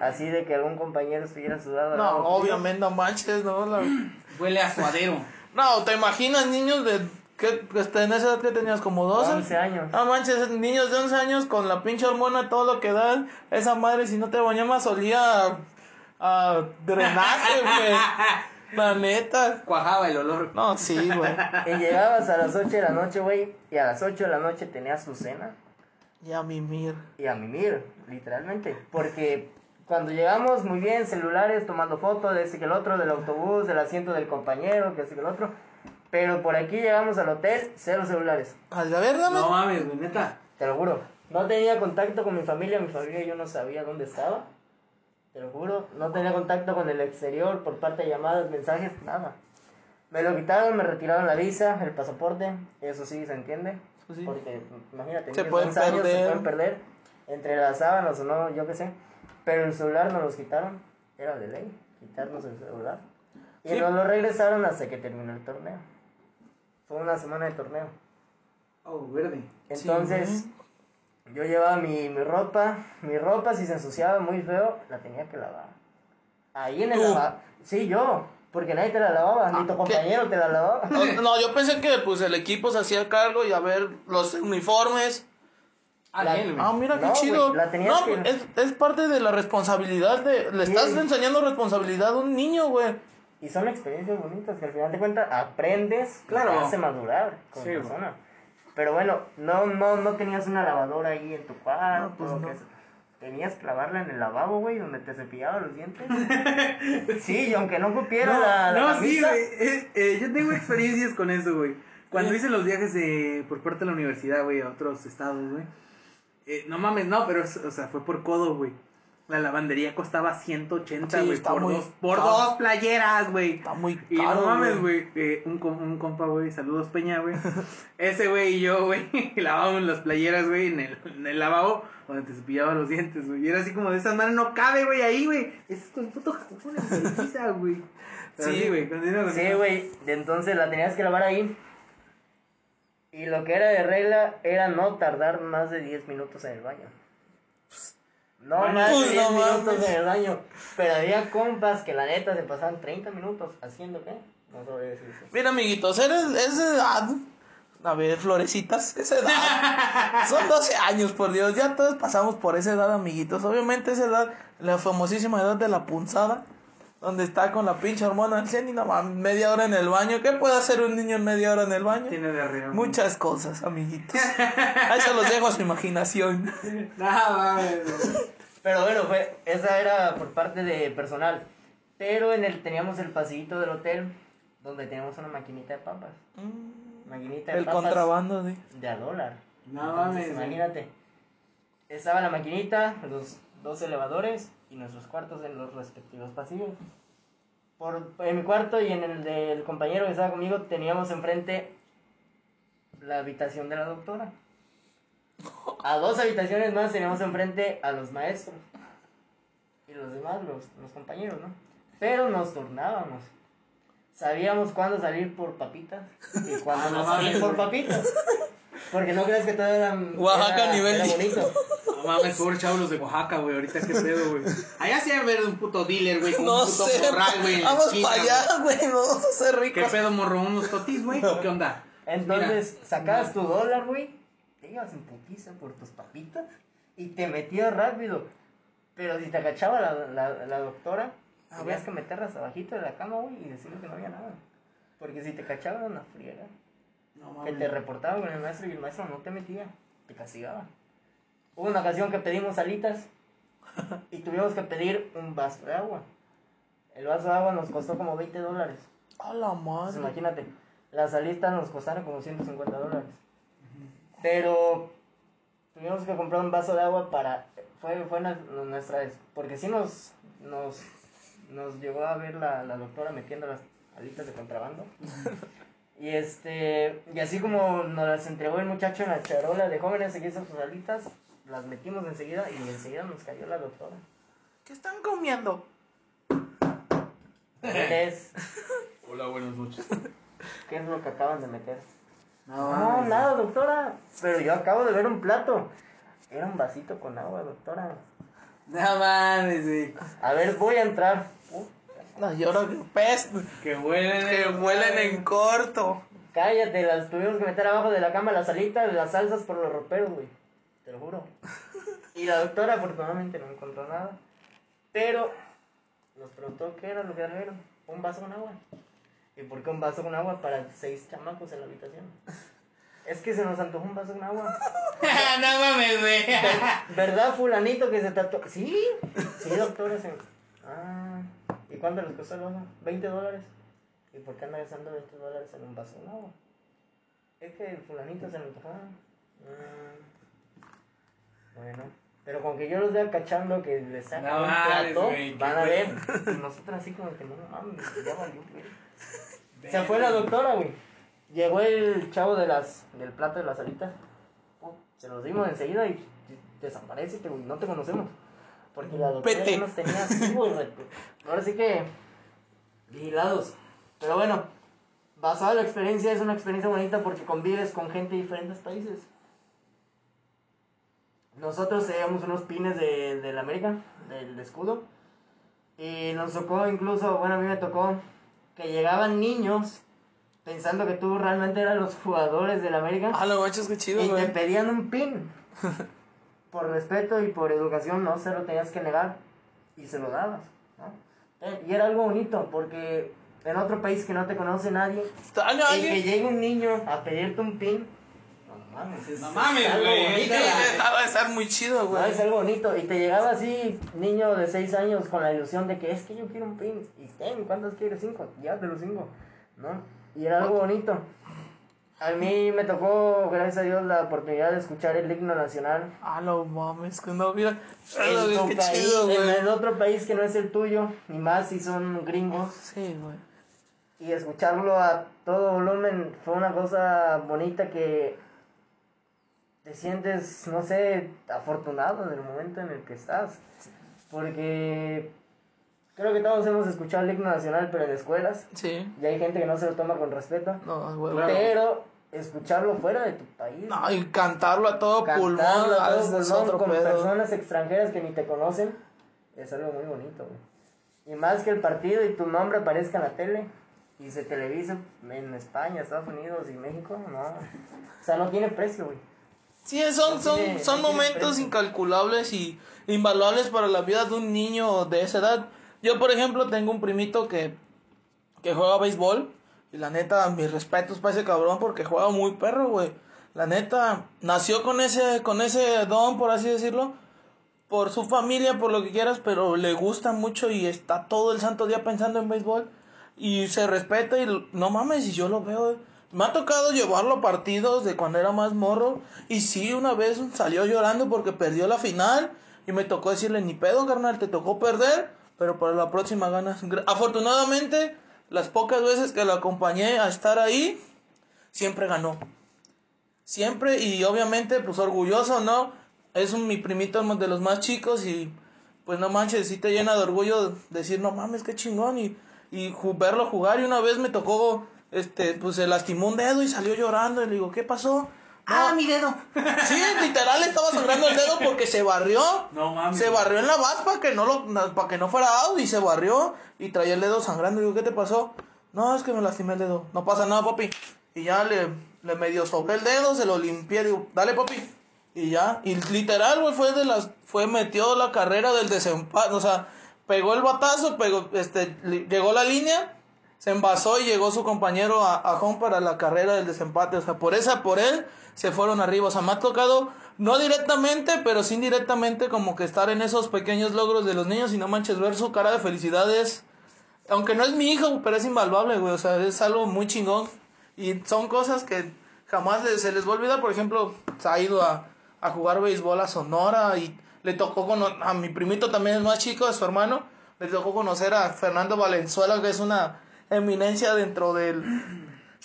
así de que algún compañero estuviera sudado. No, obviamente no manches, ¿no? La- (laughs) Huele a suadero. No, ¿te imaginas niños de... ¿qué, este, en esa edad que tenías como 12? 11 años. No manches, niños de 11 años con la pinche hormona, todo lo que dan. Esa madre, si no te bañabas, olía a, a drenaje, güey. La neta. Cuajaba el olor. No, sí, güey. Y llegabas a las 8 de la noche, güey, y a las 8 de la noche tenías tu cena. Y a mimir. y a mimir, literalmente. Porque cuando llegamos, muy bien, celulares, tomando fotos de este que el otro, del autobús, del asiento del compañero, que este que el otro. Pero por aquí llegamos al hotel, cero celulares, A ver, dame. No mames, güey, neta. te lo juro. No tenía contacto con mi familia, mi familia yo no sabía dónde estaba. Te lo juro, no tenía contacto con el exterior por parte de llamadas, mensajes, nada. Me lo quitaron, me retiraron la visa, el pasaporte, eso sí se entiende. Eso sí. Porque imagínate, Se pueden 11 años se pueden perder entre las sábanas o no, yo qué sé. Pero el celular nos los quitaron, era de ley, quitarnos el celular. Y Sí. nos lo regresaron hasta que terminó el torneo. Fue una semana de torneo. Oh, verde. Entonces, yo llevaba mi, mi ropa, mi ropa si se ensuciaba muy feo, la tenía que lavar. Ahí en el lavabo. Sí, yo, porque nadie te la lavaba, ni tu Ah, compañero te la lavaba. No, no, yo pensé que pues el equipo se hacía cargo y a ver los uniformes. Ah, La-. Ah, mira qué No, chido. güey, la tenías no, que- es, es parte de la responsabilidad de. Le estás Sí. enseñando responsabilidad a un niño, güey. Y son experiencias bonitas que al final de cuentas aprendes, Claro. te hace madurar como Sí, güey. persona. Pero bueno, no, no, no tenías una lavadora ahí en tu cuarto. No, pues no. que Tenías que lavarla en el lavabo, güey, donde te cepillaba los dientes. (laughs) sí, y aunque no cupiera No, la, la no, sí, güey. eh, eh, yo tengo experiencias con eso, güey. Cuando hice los viajes de, por parte de la universidad, güey, a otros estados, güey. eh, no mames, no, pero, o sea, fue por codo, güey. La lavandería costaba 180, Sí, güey, por, muy dos, por dos playeras, güey. Está muy Y caro. no mames, güey. eh, un, com- un compa, güey, saludos Peña, güey. (laughs) Ese güey y yo, güey, (laughs) lavábamos las playeras, güey, en el, en el lavabo donde te cepillaba los dientes, güey. Y era así como de esta manera no cabe, güey, ahí, güey. Es con puto Televisa, (laughs) güey. Sí. güey, Sí, güey, de entonces la tenías que lavar ahí. Y lo que era de regla era no tardar más de 10 minutos en el baño. No más de pues, 10 no minutos mames. en el baño. Pero había compas que la neta se pasaban 30 minutos haciendo qué? No sabría decir eso. Mira, amiguitos, eres, es de edad. A ver, florecitas, esa edad. (laughs) Son 12 años, por Dios. Ya todos pasamos por esa edad, amiguitos. Obviamente, esa edad, la famosísima edad de la punzada. Donde está con la pinche hormona al 100 y nada más media hora en el baño. ¿Qué puede hacer un niño en media hora en el baño? Tiene de arriba. Muchas cosas, amiguitos. (laughs) Ahí se los dejo a su imaginación. Güey. Pero bueno, fue, esa era por parte de personal. Pero en el teníamos el pasillito del hotel donde teníamos una maquinita de papas. Maquinita de El papas contrabando, sí. de a dólar. No Entonces, mames, güey. Imagínate. Estaba la maquinita, los dos elevadores y nuestros cuartos en los respectivos pasillos. Por, en mi cuarto y en el del compañero que estaba conmigo teníamos enfrente la habitación de la doctora. A dos habitaciones más teníamos enfrente a los maestros. Y los demás, los, los compañeros, ¿no? Pero nos turnábamos. Sabíamos cuándo salir por papitas y (laughs) cuándo Ah, no salir por papitas. Porque no crees que todo era, Oaxaca era, nivel era bonito. No mames, pobre chavos los de Oaxaca, güey. Ahorita qué pedo, güey. Allá sí debe haber un puto dealer, güey, con No un puto sé. morral, güey. Vamos para allá, güey. Nos vamos a hacer güey. ¿Qué ricos. pedo, morro? ¿Unos totis, güey? ¿O qué onda? Entonces Mira, sacabas tu dólar, güey, te ibas en putiza por tus papitas y te metías rápido. Pero si te agachaba la, la, la doctora, ver. que meterlas abajito de la cama, güey, y decirle que no había nada. Porque si te cachaban una friega, No que te mames. reportaban con el maestro y el maestro no te metía, te castigaba. Hubo una ocasión que pedimos alitas y tuvimos que pedir un vaso de agua. El vaso de agua nos costó como 20 dólares. A la Pues madre. imagínate, las alitas nos costaron como 150 dólares. Pero tuvimos que comprar un vaso de agua para... Fue, fue nuestra vez. Porque sí nos, nos, nos llegó a ver la, la doctora metiendo las alitas de contrabando. Y este y así como nos las entregó el muchacho en la charola de jóvenes, aquí están sus alitas, las metimos enseguida y enseguida nos cayó la doctora. ¿Qué están comiendo? ¿Qué es? (laughs) Hola, buenas noches. ¿Qué es lo que acaban de meter? No, No, nada, doctora. Pero yo acabo de ver un plato. Era un vasito con agua, doctora. No mames, güey. A ver, voy a entrar. Uh, No, y ahora que peste. Que huelen. Que huelen en corto. cállate, las tuvimos que meter abajo de la cama las alitas, las salsas por los roperos, güey. Te lo juro. (laughs) Y la doctora afortunadamente no encontró nada. Pero nos preguntó qué era lo que trajeron. Un vaso con agua. ¿Y por qué un vaso con agua para seis chamacos en la habitación? Es que se nos antojó un vaso con agua. (laughs) no mames, güey. ¿Verdad, fulanito que se tatuó? Sí, sí, doctor. ese. Ah, ¿y cuánto les costó el ojo? ¿20 dólares? ¿Y por qué anda gastando 20 dólares en un vaso de agua? Es que el fulanito se lo antojó. Mm, bueno, pero con que yo los vea cachando que les sacan No un mames, plato, van a ver. Y nosotros así como que no mames, ya valió, güey. (laughs) Se fue la doctora, güey. Llegó el chavo de las, del plato de las alitas. Se los dimos enseguida y desaparece, güey. No te conocemos. Porque la doctora Vete. ya nos tenía así, güey. Ahora sí que vigilados. Pero bueno, basada en la experiencia, es una experiencia bonita porque convives con gente de diferentes países. Nosotros teníamos unos pines de, del América, del escudo. Y nos tocó incluso, bueno, a mí me tocó que llegaban niños pensando que tú realmente eran los jugadores del América Ah, lo guachos, qué chido, y te pedían un pin. (laughs) por respeto y por educación no se lo tenías que negar y se lo dabas. ¿no? Eh, Y era algo bonito porque en otro país que no te conoce nadie, y que llegue un niño a pedirte un pin, no mames, es, No mames, es algo güey, bonito. es Ah, Va a estar muy chido, No, güey. es algo bonito. Y te llegaba así, niño de 6 años, con la ilusión de que es que yo quiero un pin. Y ten, ¿cuántos quieres? 5. Ya te los 5. ¿No? Y era algo bonito. A mí me tocó, gracias a Dios, la oportunidad de escuchar el himno nacional. Ah, no mames, que no, mira. Ah, En, no, qué país, chido, en el otro país que no es el tuyo, ni más si son gringos. Sí, güey. Y escucharlo a todo volumen fue una cosa bonita que te sientes, no sé, afortunado en el momento en el que estás. Porque creo que todos hemos escuchado el himno nacional, pero en escuelas. Sí. Y hay gente que no se lo toma con respeto. No. Claro. Pero escucharlo fuera de tu país. No, y cantarlo a todo pulmón. cantarlo a ah, todo pulmón otro con pedo. personas extranjeras que ni te conocen, es algo muy bonito, güey. Y más que el partido y tu nombre aparezca en la tele y se televisa en España, Estados Unidos y México, no. O sea, no tiene precio, güey. Sí, son, son, son momentos incalculables y invaluables para la vida de un niño de esa edad. Yo, por ejemplo, tengo un primito que, que juega béisbol. Y la neta, mis respetos para ese cabrón porque juega muy perro, güey. La neta, nació con ese, con ese don, por así decirlo. Por su familia, por lo que quieras, pero le gusta mucho y está todo el santo día pensando en béisbol. Y se respeta y no mames, y yo lo veo. Me ha tocado llevarlo a partidos de cuando era más morro. Y sí, una vez salió llorando porque perdió la final. Y me tocó decirle, ni pedo, carnal, te tocó perder. Pero para la próxima ganas. Afortunadamente, las pocas veces que lo acompañé a estar ahí, siempre ganó. Siempre y obviamente pues orgulloso, ¿no? Es un, mi primito de los más chicos y pues no manches, sí te llena de orgullo decir, no mames, qué chingón y, y verlo jugar y una vez me tocó, este, pues se lastimó un dedo y salió llorando y le digo, ¿qué pasó? ¡Ah, mi dedo! (laughs) Sí, literal estaba sangrando el dedo porque se barrió. No mames. Se barrió en la base para que no lo, para que no fuera out y se barrió y traía el dedo sangrando. Y digo, ¿qué te pasó? No, es que me lastimé el dedo. No pasa nada, papi. Y ya le, le medio sobre el dedo, se lo limpié, digo, dale, papi. Y ya, y literal, güey, fue de las, fue, metió la carrera del desempate, o sea, pegó el batazo, pegó, este, llegó la línea, se envasó y llegó su compañero a, a home para la carrera del desempate, o sea, por esa, por él, se fueron arriba, o sea, me ha tocado, no directamente, pero sí indirectamente, como que estar en esos pequeños logros de los niños. Y no manches, ver su cara de felicidad es, aunque no es mi hijo, pero es invaluable, güey, o sea, es algo muy chingón. Y son cosas que jamás se les va a olvidar. Por ejemplo, se ha ido a, a jugar béisbol a Sonora y le tocó a mi primito también es más chico, a su hermano, le tocó conocer a Fernando Valenzuela, que es una eminencia dentro del,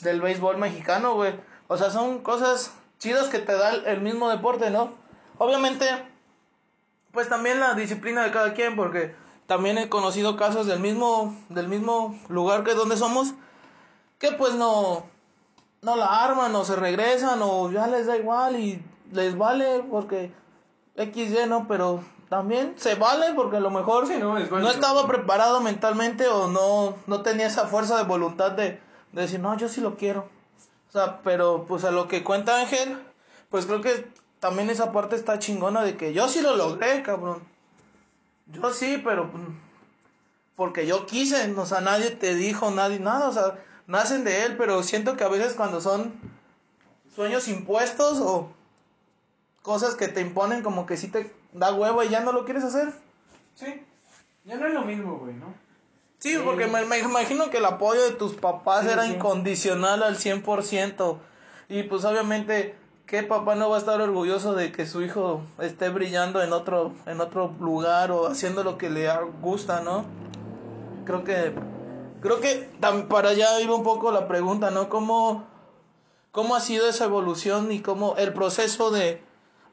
del béisbol mexicano, güey. O sea, son cosas chidas que te da el, mismo deporte, ¿no? Obviamente, pues también la disciplina de cada quien, porque también he conocido casos del mismo, del mismo lugar que donde somos, que pues no, no la arman o se regresan o ya les da igual y les vale porque XY no, pero también se vale porque a lo mejor Sí, no, es no estaba preparado mentalmente o no, no tenía esa fuerza de voluntad de, de decir, no, yo sí lo quiero. O sea, pero pues a lo que cuenta Ángel, pues creo que también esa parte está chingona de que yo sí lo logré, cabrón. Yo sí, pero pues, porque yo quise, o sea, nadie te dijo, nadie, nada, o sea, nacen de él, pero siento que a veces cuando son sueños impuestos o, cosas que te imponen como que sí te da huevo y ya no lo quieres hacer. Sí. Ya no es lo mismo, güey, ¿no? Sí, porque me, me imagino que el apoyo de tus papás Sí, era sí. incondicional al 100%. Y pues obviamente, ¿qué papá no va a estar orgulloso de que su hijo esté brillando en otro, en otro lugar o haciendo lo que le gusta, ¿no? Creo que, creo que para allá iba un poco la pregunta, ¿no? ¿Cómo, cómo ha sido esa evolución y cómo el proceso de,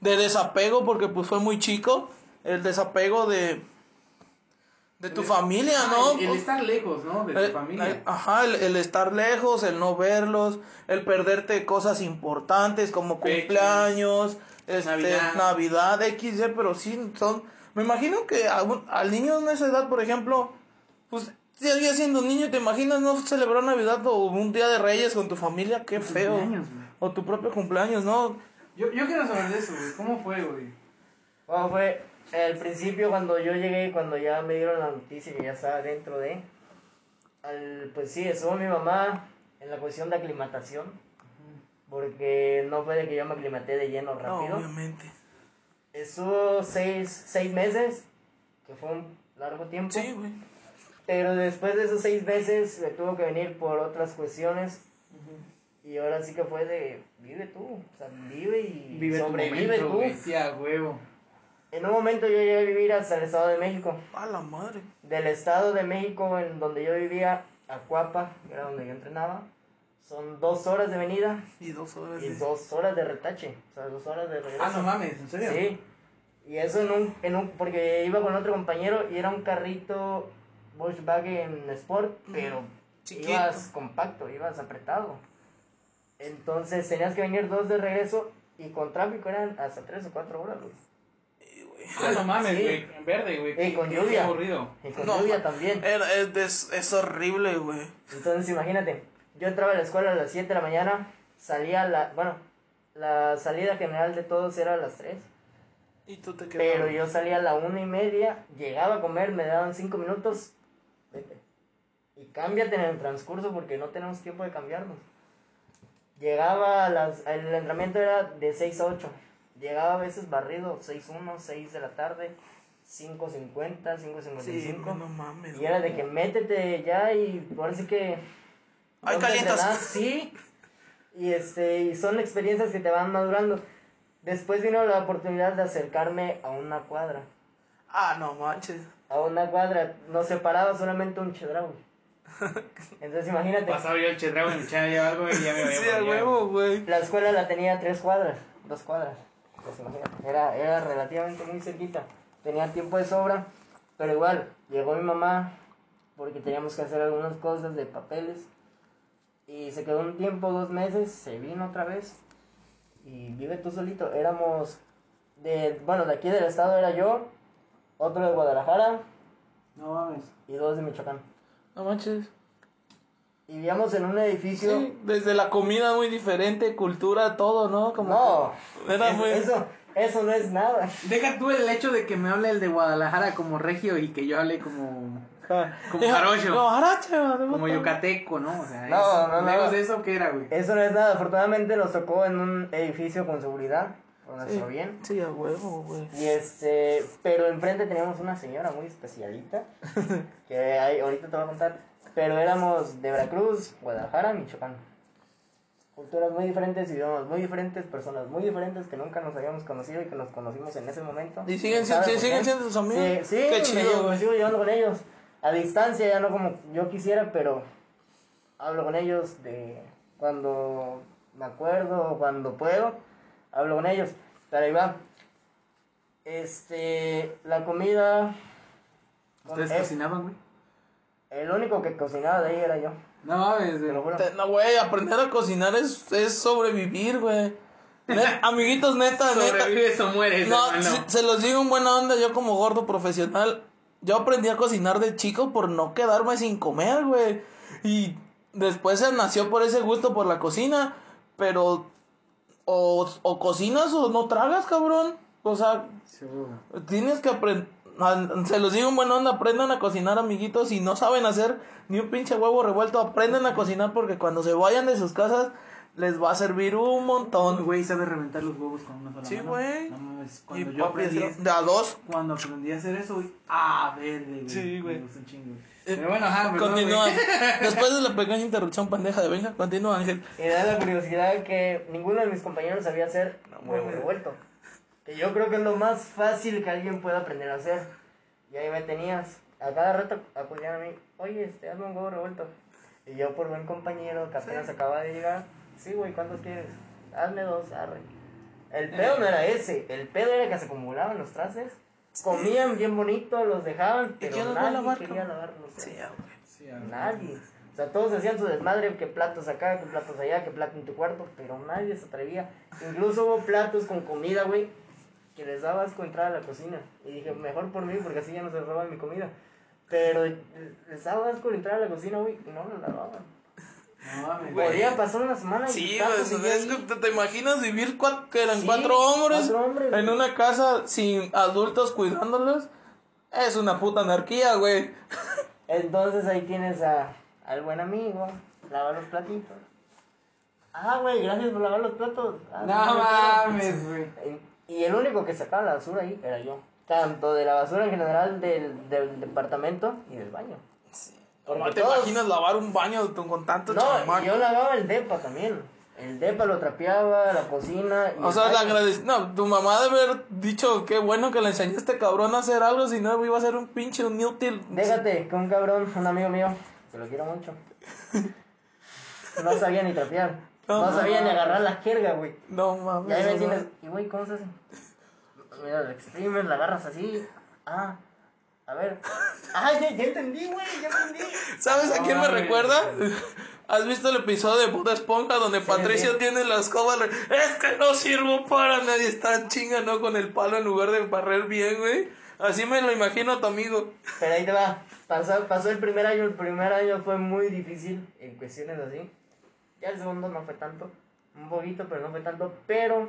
de desapego, porque pues fue muy chico, el desapego de, de tu El- familia, Ah, ¿no? El, el estar lejos, ¿no? De tu familia. ajá, el, estar lejos, el no verlos, el perderte cosas importantes como cumpleaños, este, Navidad. Navidad, XY, pero sí son... Me imagino que a un- al niño en esa edad, por ejemplo, pues seguía siendo un niño, ¿te imaginas no celebrar Navidad o un día de Reyes con tu familia? Qué feo. O tu propio cumpleaños, ¿no? Yo, yo quiero saber de eso, güey. ¿Cómo fue, güey? Bueno, fue al principio cuando yo llegué, cuando ya me dieron la noticia que ya estaba dentro de... Al, pues sí, estuvo mi mamá en la cuestión de aclimatación. Porque no fue de que yo me aclimaté de lleno No, rápido. obviamente. Estuvo seis, seis meses, que fue un largo tiempo. Sí, güey. Pero después de esos seis meses me tuvo que venir por otras cuestiones. Y ahora sí que fue de, vive tú, o sea, vive y Vive tu sobrevive momento, tú. güey. Huevo. En un momento yo llegué a vivir hasta el Estado de México. A la madre. Del Estado de México, en donde yo vivía, a Cuapa, que era donde yo entrenaba, son dos horas de venida Y dos horas. y de- dos horas de retache. O sea, dos horas de regreso. Ah, no mames, ¿en serio? Sí. Y eso en un, en un, porque iba con otro compañero y era un carrito Volkswagen Sport, pero Chiquito. ibas compacto, ibas apretado. Entonces tenías que venir dos de regreso y con tráfico eran hasta tres o cuatro horas, güey. Ah, no mames, Sí. güey. En verde, güey. Y con lluvia. Qué aburrido. Y con No, lluvia también. Es, es, es horrible, güey. Entonces imagínate, yo entraba a la escuela a las 7 de la mañana, salía a la, bueno, la salida general de todos era a las 3. Y tú te quedabas. Pero yo salía a la una y media, llegaba a comer, me daban cinco minutos, vete. Y cámbiate en el transcurso porque no tenemos tiempo de cambiarnos. Llegaba a las, el entrenamiento era de 6 a 8. Llegaba a veces barrido, 6.1, 6 de la tarde, 5.50, 5.55. Sí, no mames. y era de que métete ya y ahora sí que... Ay, calientas. Sí. Y, este, y son experiencias que te van madurando. Después vino la oportunidad de acercarme a una cuadra. Ah, no manches. A una cuadra. Nos separaba solamente un chedraui. (laughs) Entonces imagínate. Pasaba yo el chedrago y me echaba yo algo y ya me veía. Sí, a huevo, güey. La escuela la tenía tres cuadras. Dos cuadras. Pues imagínate. Era, era relativamente muy cerquita. Tenía tiempo de sobra. Pero igual, llegó mi mamá porque teníamos que hacer algunas cosas de papeles. Y se quedó un tiempo, dos meses, se vino otra vez. Y vive tú solito. Éramos de, bueno, de aquí del estado era yo, otro de Guadalajara No mames. y dos de Michoacán. No manches. Y vivíamos en un edificio. Sí, desde la comida muy diferente, cultura, todo, ¿no? Como No, que era es- muy... eso, eso no es nada. Deja tú el hecho de que me hable el de Guadalajara como regio y que yo hable como. Como Dijo, jarocho. No, Como yucateco, ¿no? O sea, No, es- no, no. lejos de eso, ¿qué era, güey? Eso no es nada. Afortunadamente nos tocó en un edificio con seguridad, por nuestro Sí, bien. sí, a huevo, güey. Y este, pero enfrente teníamos una señora muy especialita, (laughs) que hay, ahorita te voy a contar. Pero éramos de Veracruz, Guadalajara, Michoacán. Culturas muy diferentes, idiomas muy diferentes, personas muy diferentes que nunca nos habíamos conocido y que nos conocimos en ese momento. Y siguen, ¿Sabe sí, siguen siendo tus amigos. Sí, sí, Qué chido, me sigo llevando con ellos. A distancia, ya no como yo quisiera, pero hablo con ellos de cuando me acuerdo cuando puedo. Hablo con ellos. Pero ahí va. Este, la comida. ¿Ustedes eh, cocinaban, güey? El único que cocinaba de ahí era yo. No mames, güey. Te- No, güey, aprender a cocinar es, es sobrevivir, güey. Net- (laughs) amiguitos, neta, neta. Sobrevives o mueres, No, se, se los digo en buena onda, yo como gordo profesional, yo aprendí a cocinar de chico por no quedarme sin comer, güey. Y después se nació por ese gusto por la cocina, pero o, o cocinas o no tragas, cabrón. O sea, Sí, tienes que aprender... Se los digo en buena onda, aprendan a cocinar, amiguitos. Si no saben hacer ni un pinche huevo revuelto, aprendan a cocinar porque cuando se vayan de sus casas les va a servir un montón. Güey, sabe reventar los huevos con una sola Sí, mano. güey. No mames, Y cuando yo papi, aprendí, de a dos. cuando aprendí a hacer eso, güey, ah, verde, güey. Sí, güey. Me gusta un chingo, güey. Eh, Pero bueno, ajá, perdón, Continúa. güey. (laughs) Después de la pequeña interrupción pendeja de venga, continúa Ángel. Y me da la curiosidad que ninguno de mis compañeros sabía hacer huevo revuelto. Que yo creo que es lo más fácil que alguien pueda aprender a hacer. Y ahí me tenías. A cada rato acudían a mí, oye, este, hazme un huevo revuelto. Y yo por buen compañero que apenas acaba de llegar, sí, güey, ¿cuántos quieres? Hazme dos, arre. El pedo no era ese, el pedo era que se acumulaban los trastes, comían bien bonito, los dejaban, pero nadie lavar, quería lavar los Sí, trastes. güey. Sí, ah, Nadie. O sea, todos hacían su desmadre, que platos acá, que platos allá, que plato en tu cuarto, pero nadie se atrevía. Incluso hubo platos con comida, güey, que les daba asco entrar a la cocina. Y dije, mejor por mí, porque así ya no se roban mi comida. Pero les daba asco entrar a la cocina, güey, y no lo lavaban. No mames. Podía pasar una semana Sí, güey, que te, te imaginas vivir cua- que eran Sí, cuatro hombres cuatro hombres, en güey. una casa sin adultos cuidándolos. Es una puta anarquía, güey. Entonces ahí tienes a, al buen amigo, lava los platitos. Ah, güey, gracias por lavar los platos. Ah, No mames, güey. Y el único que sacaba la basura ahí era yo. Tanto de la basura en general del, del departamento y del baño. Porque ¿Cómo te todos- imaginas lavar un baño con tantos No, yo lavaba el depa también. El depa lo trapeaba, la cocina. y O sea, la No, tu mamá debe haber dicho qué bueno que le enseñaste a este cabrón a hacer algo, si no iba a ser un pinche inútil. Déjate que un cabrón, un amigo mío, que lo quiero mucho. No sabía ni trapear. (laughs) No No, sabía ni agarrar la jerga, güey. No mames. Y ahí me tienes. ¿Y güey, cómo se hace? Mira, la exprimes, la agarras así. Ah, a ver. Ah, ya, ya entendí, güey, ya entendí. ¿Sabes a quién me recuerda? ¿Has visto el episodio de Bob Esponja donde Patricio sí. tiene la escoba? Es que no sirvo para nadie, está chinga, ¿no? Con el palo en lugar de barrer bien, güey. Así me lo imagino a tu amigo. Pero ahí te va. Pasó, pasó el primer año. El primer año fue muy difícil en cuestiones así. Ya el segundo no fue tanto. Un poquito, pero no fue tanto. Pero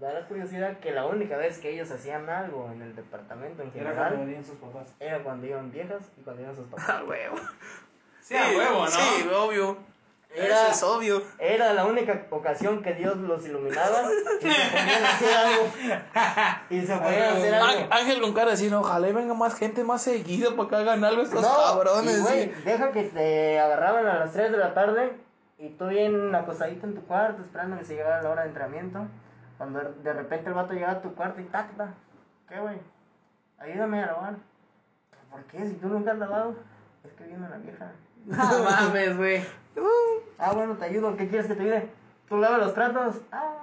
da la curiosidad que la única vez que ellos hacían algo en el departamento en Era cuando general venían sus papás. era cuando iban viejas y cuando iban sus (laughs) papás. A huevo. Sí, a huevo, ¿no? Sí, obvio. Era- Eso es obvio. Era la única ocasión que Dios los iluminaba y se (laughs) ponían a hacer algo. Y se ponían a hacer algo. Ángel con cara así, ojalá y venga más gente más seguido para que hagan algo estos No, cabrones. y, güey, sí. deja que te agarraban a las 3 de la tarde y tú bien acostadito en tu cuarto esperando que se llegara la hora de entrenamiento. Cuando de repente el vato llega a tu cuarto y ta, ta, ta. ¿Qué, güey? Ayúdame a lavar. ¿Por qué? Si tú nunca has lavado. Es que viene la vieja. (laughs) No mames, güey. Ah, bueno, te ayudo. ¿Qué quieres que te ayude? Tú lava los platos. Ah.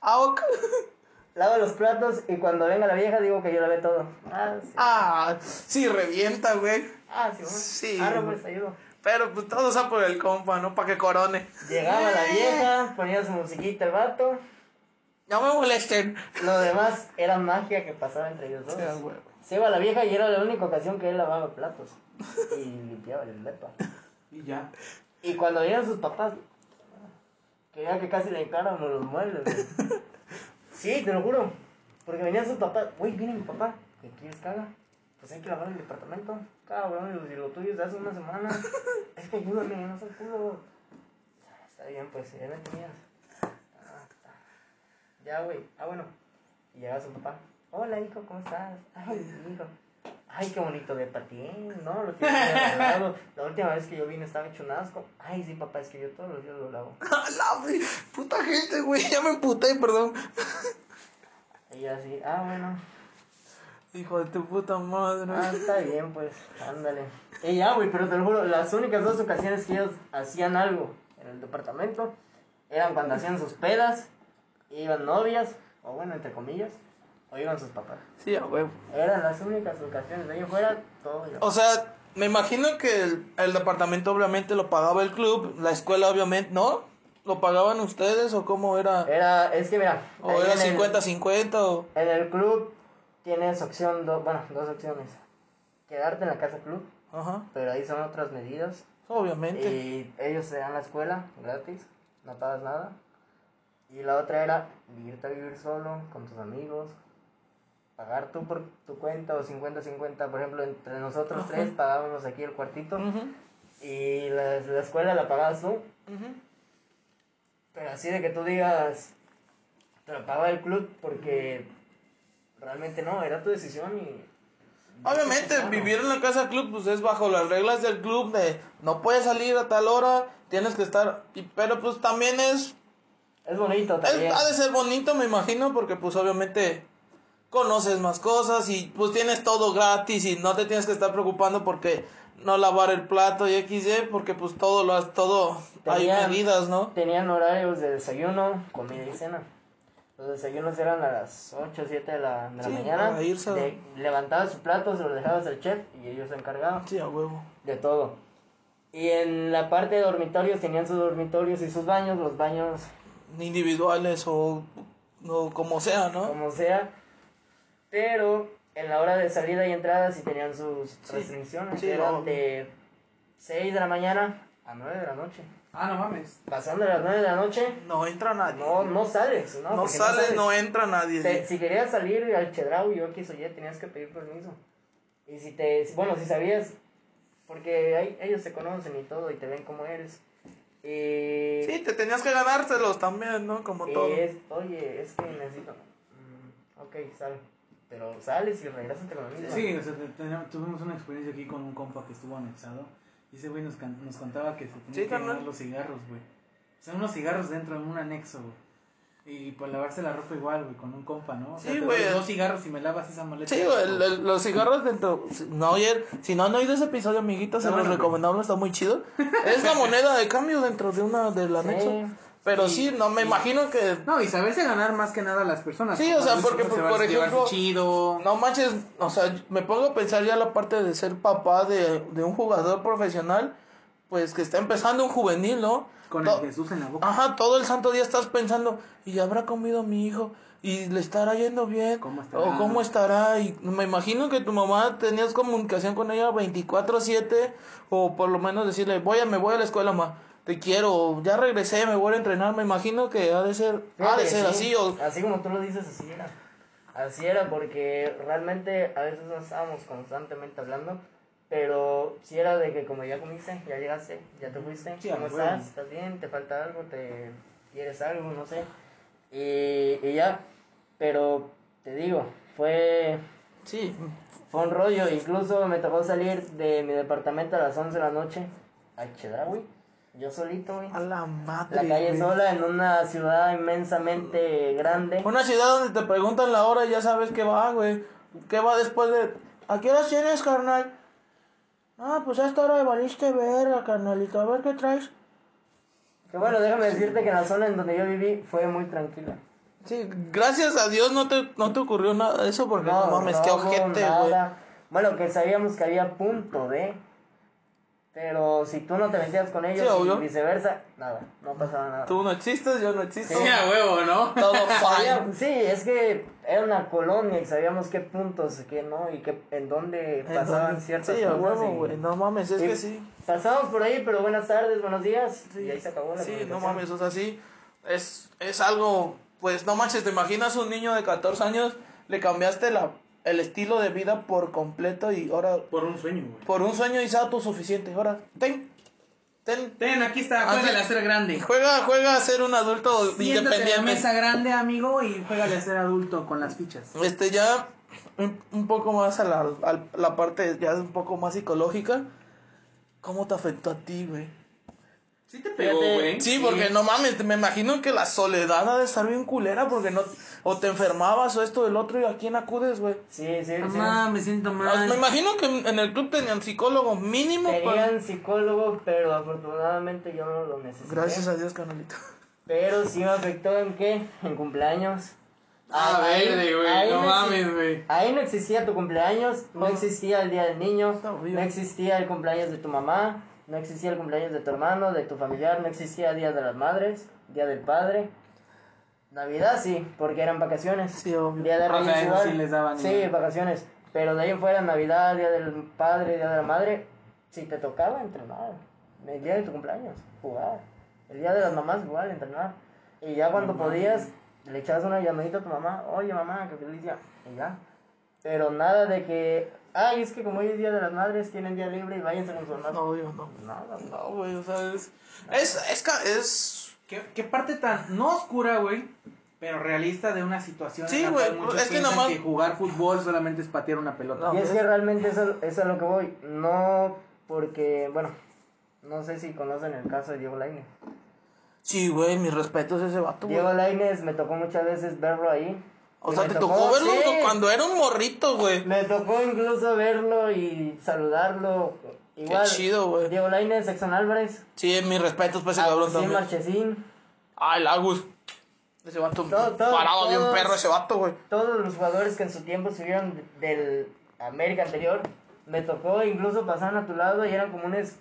Ah, ok. (laughs) Lava los platos y cuando venga la vieja digo que yo lavé todo. Ah, sí. Ah, sí, revienta, güey. Ah, sí, bueno. Sí, Ah, güey. pues te ayudo. Pero pues todo sea por el compa, ¿no? Para que corone. Llegaba la vieja, ponía su musiquita el vato. No me molesten. Lo demás era magia que pasaba entre ellos dos. Se iba la vieja y era la única ocasión que él lavaba platos. Y limpiaba el lepa. Y ya. Y cuando venían sus papás, quería que casi le encáramos los muebles. güey. Sí, te lo juro. Porque venían sus papás. Güey, viene mi papá. ¿Qué quieres que haga? Pues hay que lavar el departamento. Cabrón, y lo tuyo es de hace una semana. Es que ayúdame, no sé culo. Está bien, pues, ya me tenías. Ya, güey. Ah, bueno. Y llega su papá. Hola, hijo, ¿cómo estás? (laughs) Ay, hijo. Ay, qué bonito de patín, ¿no? Lo tienes arreglado. La última vez que yo vine estaba hecho un asco. Ay, sí, papá, es que yo todos los días lo lavo. (laughs) La puta gente, güey. Ya me emputé, perdón. Y así, ah, bueno. Hijo de tu puta madre. Ah, está bien, pues, ándale. Y ya, güey, pero te lo juro, las únicas dos ocasiones que ellos hacían algo en el departamento eran cuando hacían sus pedas, iban novias, o bueno, entre comillas, o iban sus papás. Sí, a huevo. Eran las únicas ocasiones, de ahí fuera, todo. O sea, me imagino que el, el departamento obviamente lo pagaba el club, la escuela obviamente, ¿no? ¿Lo pagaban ustedes o cómo era? Era, es que mira, ¿O era en el- 50-50 o...? En el club tienes opción, do- bueno, dos opciones. Quedarte en la casa club, Ajá, pero ahí son otras medidas. obviamente. Y ellos te dan la escuela gratis, no pagas nada. Y la otra era irte a vivir solo con tus amigos, pagar tú por tu cuenta o 50-50, por ejemplo, entre nosotros Ajá. tres pagábamos aquí el cuartito Ujú, y la, la escuela la pagabas tú. Pero así de que tú digas, te lo pagaba el club porque realmente no, era tu decisión y... Obviamente, vivir en la casa club pues es bajo las reglas del club de no puedes salir a tal hora, tienes que estar, y, pero pues también es, Es bonito es- también. ha de ser bonito me imagino porque pues obviamente conoces más cosas y pues tienes todo gratis y no te tienes que estar preocupando porque no lavar el plato y XY porque pues todo lo has, todo hay medidas, ¿no? Tenían horarios de desayuno, comida y cena. Los desayunos eran a las 8 o 7 de la, de la mañana. irse De- levantabas su plato, se lo dejabas al chef y ellos se encargaban Sí, a huevo. de todo. Y en la parte de dormitorios tenían sus dormitorios y sus baños, los baños Individuales o, o como sea, ¿no? como sea. Pero en la hora de salida y entrada sí tenían sus Sí, restricciones. sí, eran obvio. de 6 de la mañana a 9 de la noche. Ah, no mames. Pasando de las 9 de la noche, No entra nadie. no, no sales, ¿no? No Porque sale, sales. no entra nadie. Te- si querías salir al Chedraui yo X o Y, tenías que pedir permiso. Y si te, bueno, si sabías, porque hay- ellos te conocen y todo y te ven como eres. Y, Sí, te tenías que ganárselos también, ¿no? Como y todo. es, oye, es que necesito. Mm, ok, sal. Pero sales y regresas con lo mismo. Sí, o sea, tuvimos una experiencia aquí con un compa que estuvo anexado. Y ese güey nos, can- nos contaba que se tenía Sí, que ganar los cigarros, güey. O sea, unos cigarros dentro de un anexo, güey. Y para lavarse la ropa igual, güey, con un compa, ¿no? O sea, Sí, güey. dos cigarros y me lavas esa maleta. Sí, güey, el- el- los cigarros dentro. No, oye, si no han oído ese episodio, amiguitos, se los recomendamos, está muy chido. Es la moneda de cambio dentro de una del Sí. anexo. Pero sí, no, me imagino que. No, y saberse ganar más que nada a las personas. Sí, o sea, porque, por- ejemplo, chido. No manches, o sea, me pongo a pensar ya la parte de ser papá de, de un jugador profesional, pues que está empezando un juvenil, ¿no? Con To- el Jesús en la boca. Ajá, todo el santo día estás pensando, ¿y habrá comido mi hijo? ¿Y le estará yendo bien? ¿Cómo estará? ¿O cómo estará? Y me imagino que tu mamá tenías comunicación con ella 24/7 o por lo menos decirle, voy a, me voy a la escuela, ma, te quiero, ya regresé, me voy a entrenar. Me imagino que ha de ser, ha de ser sí, así o... Así como tú lo dices, así era. Así era porque realmente a veces no estábamos constantemente hablando, pero si era de que como ya comiste, ya llegaste, ya te fuiste, Sí, ¿cómo huevo. estás? ¿Estás bien? ¿Te falta algo? ¿Te quieres algo? No sé. Y, y ya, pero te digo, fue, Sí, fue un rollo, incluso me tocó salir de mi departamento a las 11 de la noche a Chedraui, yo solito, güey. a la madre. La calle güey. sola en una ciudad inmensamente grande. Una ciudad donde te preguntan la hora y ya sabes qué va, güey. ¿Qué va después de... ¿A qué horas tienes, carnal? Ah, pues a esta hora de valiste verga, carnalito. A ver qué traes. Que bueno, déjame decirte que la zona en donde yo viví fue muy tranquila. Sí, gracias a Dios no te, no te ocurrió nada de eso porque no, mames, qué no hubo ojete, güey. nada. Bueno, que sabíamos que había punto de. Pero si tú no te metías con ellos Sí, y viceversa, nada, no pasaba nada. Tú no existes, yo no existo. Sí, a huevo, ¿no? Todo fine. sí, es que era una colonia y sabíamos qué puntos, qué no, y qué, en dónde pasaban donde- ciertas Sí, cosas. huevo, y-. No mames, es que sí. Pasamos por ahí, pero buenas tardes, buenos días. Y ahí se acabó la Sí, no mames, o sea, sí. Es, es algo, pues no manches, te imaginas un niño de 14 años, le cambiaste la, el estilo de vida por completo y ahora Por un sueño, güey. por un sueño y sea autosuficiente. Ahora, ten, ten, Ten, aquí está, sí. a ser grande. juega, juega a ser un adulto Siéntate en la independiente. mesa grande, amigo, y juégale a ser adulto con las fichas. Este ya un, un poco más a la, a la parte ya un poco más psicológica. ¿Cómo te afectó a ti, güey? Sí te pegó, güey. Sí, porque no mames, me imagino que la soledad ha de estar bien culera porque no o te enfermabas o esto o el otro y a quién acudes, güey. Sí, sí, sí. Mamá, me siento Me mal. imagino que en el club tenían psicólogo mínimo. para- Tenían psicólogo, pero afortunadamente yo no lo necesité. Gracias a Dios, canalito. Pero sí me afectó en qué? En cumpleaños. Ah, verde, güey. No mames, güey. Ahí no existía tu cumpleaños, no No. existía el día del niño, no existía el cumpleaños de tu mamá, no existía el cumpleaños de tu hermano, de tu familiar, no existía Día de las Madres, Día del Padre. Navidad sí, porque eran vacaciones. Sí, obvio. Día de o Reyes sea, eso igual. sí les daban Sí, igual. vacaciones. Pero de ahí en fuera, Navidad, Día del Padre, Día de la Madre, si te tocaba entrenar. El día de tu cumpleaños, jugar. El día de las mamás, igual, entrenar. Y ya cuando podías, le echabas una llamadita a tu mamá, oye mamá, que feliz día. Y ya. Pero nada de que, ay, es que como hoy es Día de las Madres, tienen día libre y váyanse con su hermano. No, yo no. Nada, No, güey, o sea, es. Es. Es. ca- es qué, qué parte tan, no oscura, güey, pero realista de una situación Sí, güey, es que nomás- que jugar fútbol solamente es patear una pelota. No. Y es que realmente eso, eso es a lo que voy. No porque, bueno, no sé si conocen el caso de Diego Lainez. Sí, güey, mis respetos a ese vato, güey. Diego Lainez me tocó muchas veces verlo ahí. O sea, te tocó verlo sí, cuando era un morrito, güey. Me tocó incluso verlo y saludarlo. Igual, chido, güey. Diego Lainez, Exxon Álvarez, Sí, mis respetos para ese cabrón Agustín también. Marchesín. Ah, el Agus. Ese vato Todo- todo- parado bien todos- perro ese vato, güey. todos los jugadores que en su tiempo subieron del América anterior, me tocó incluso pasaban a tu lado y eran comunes,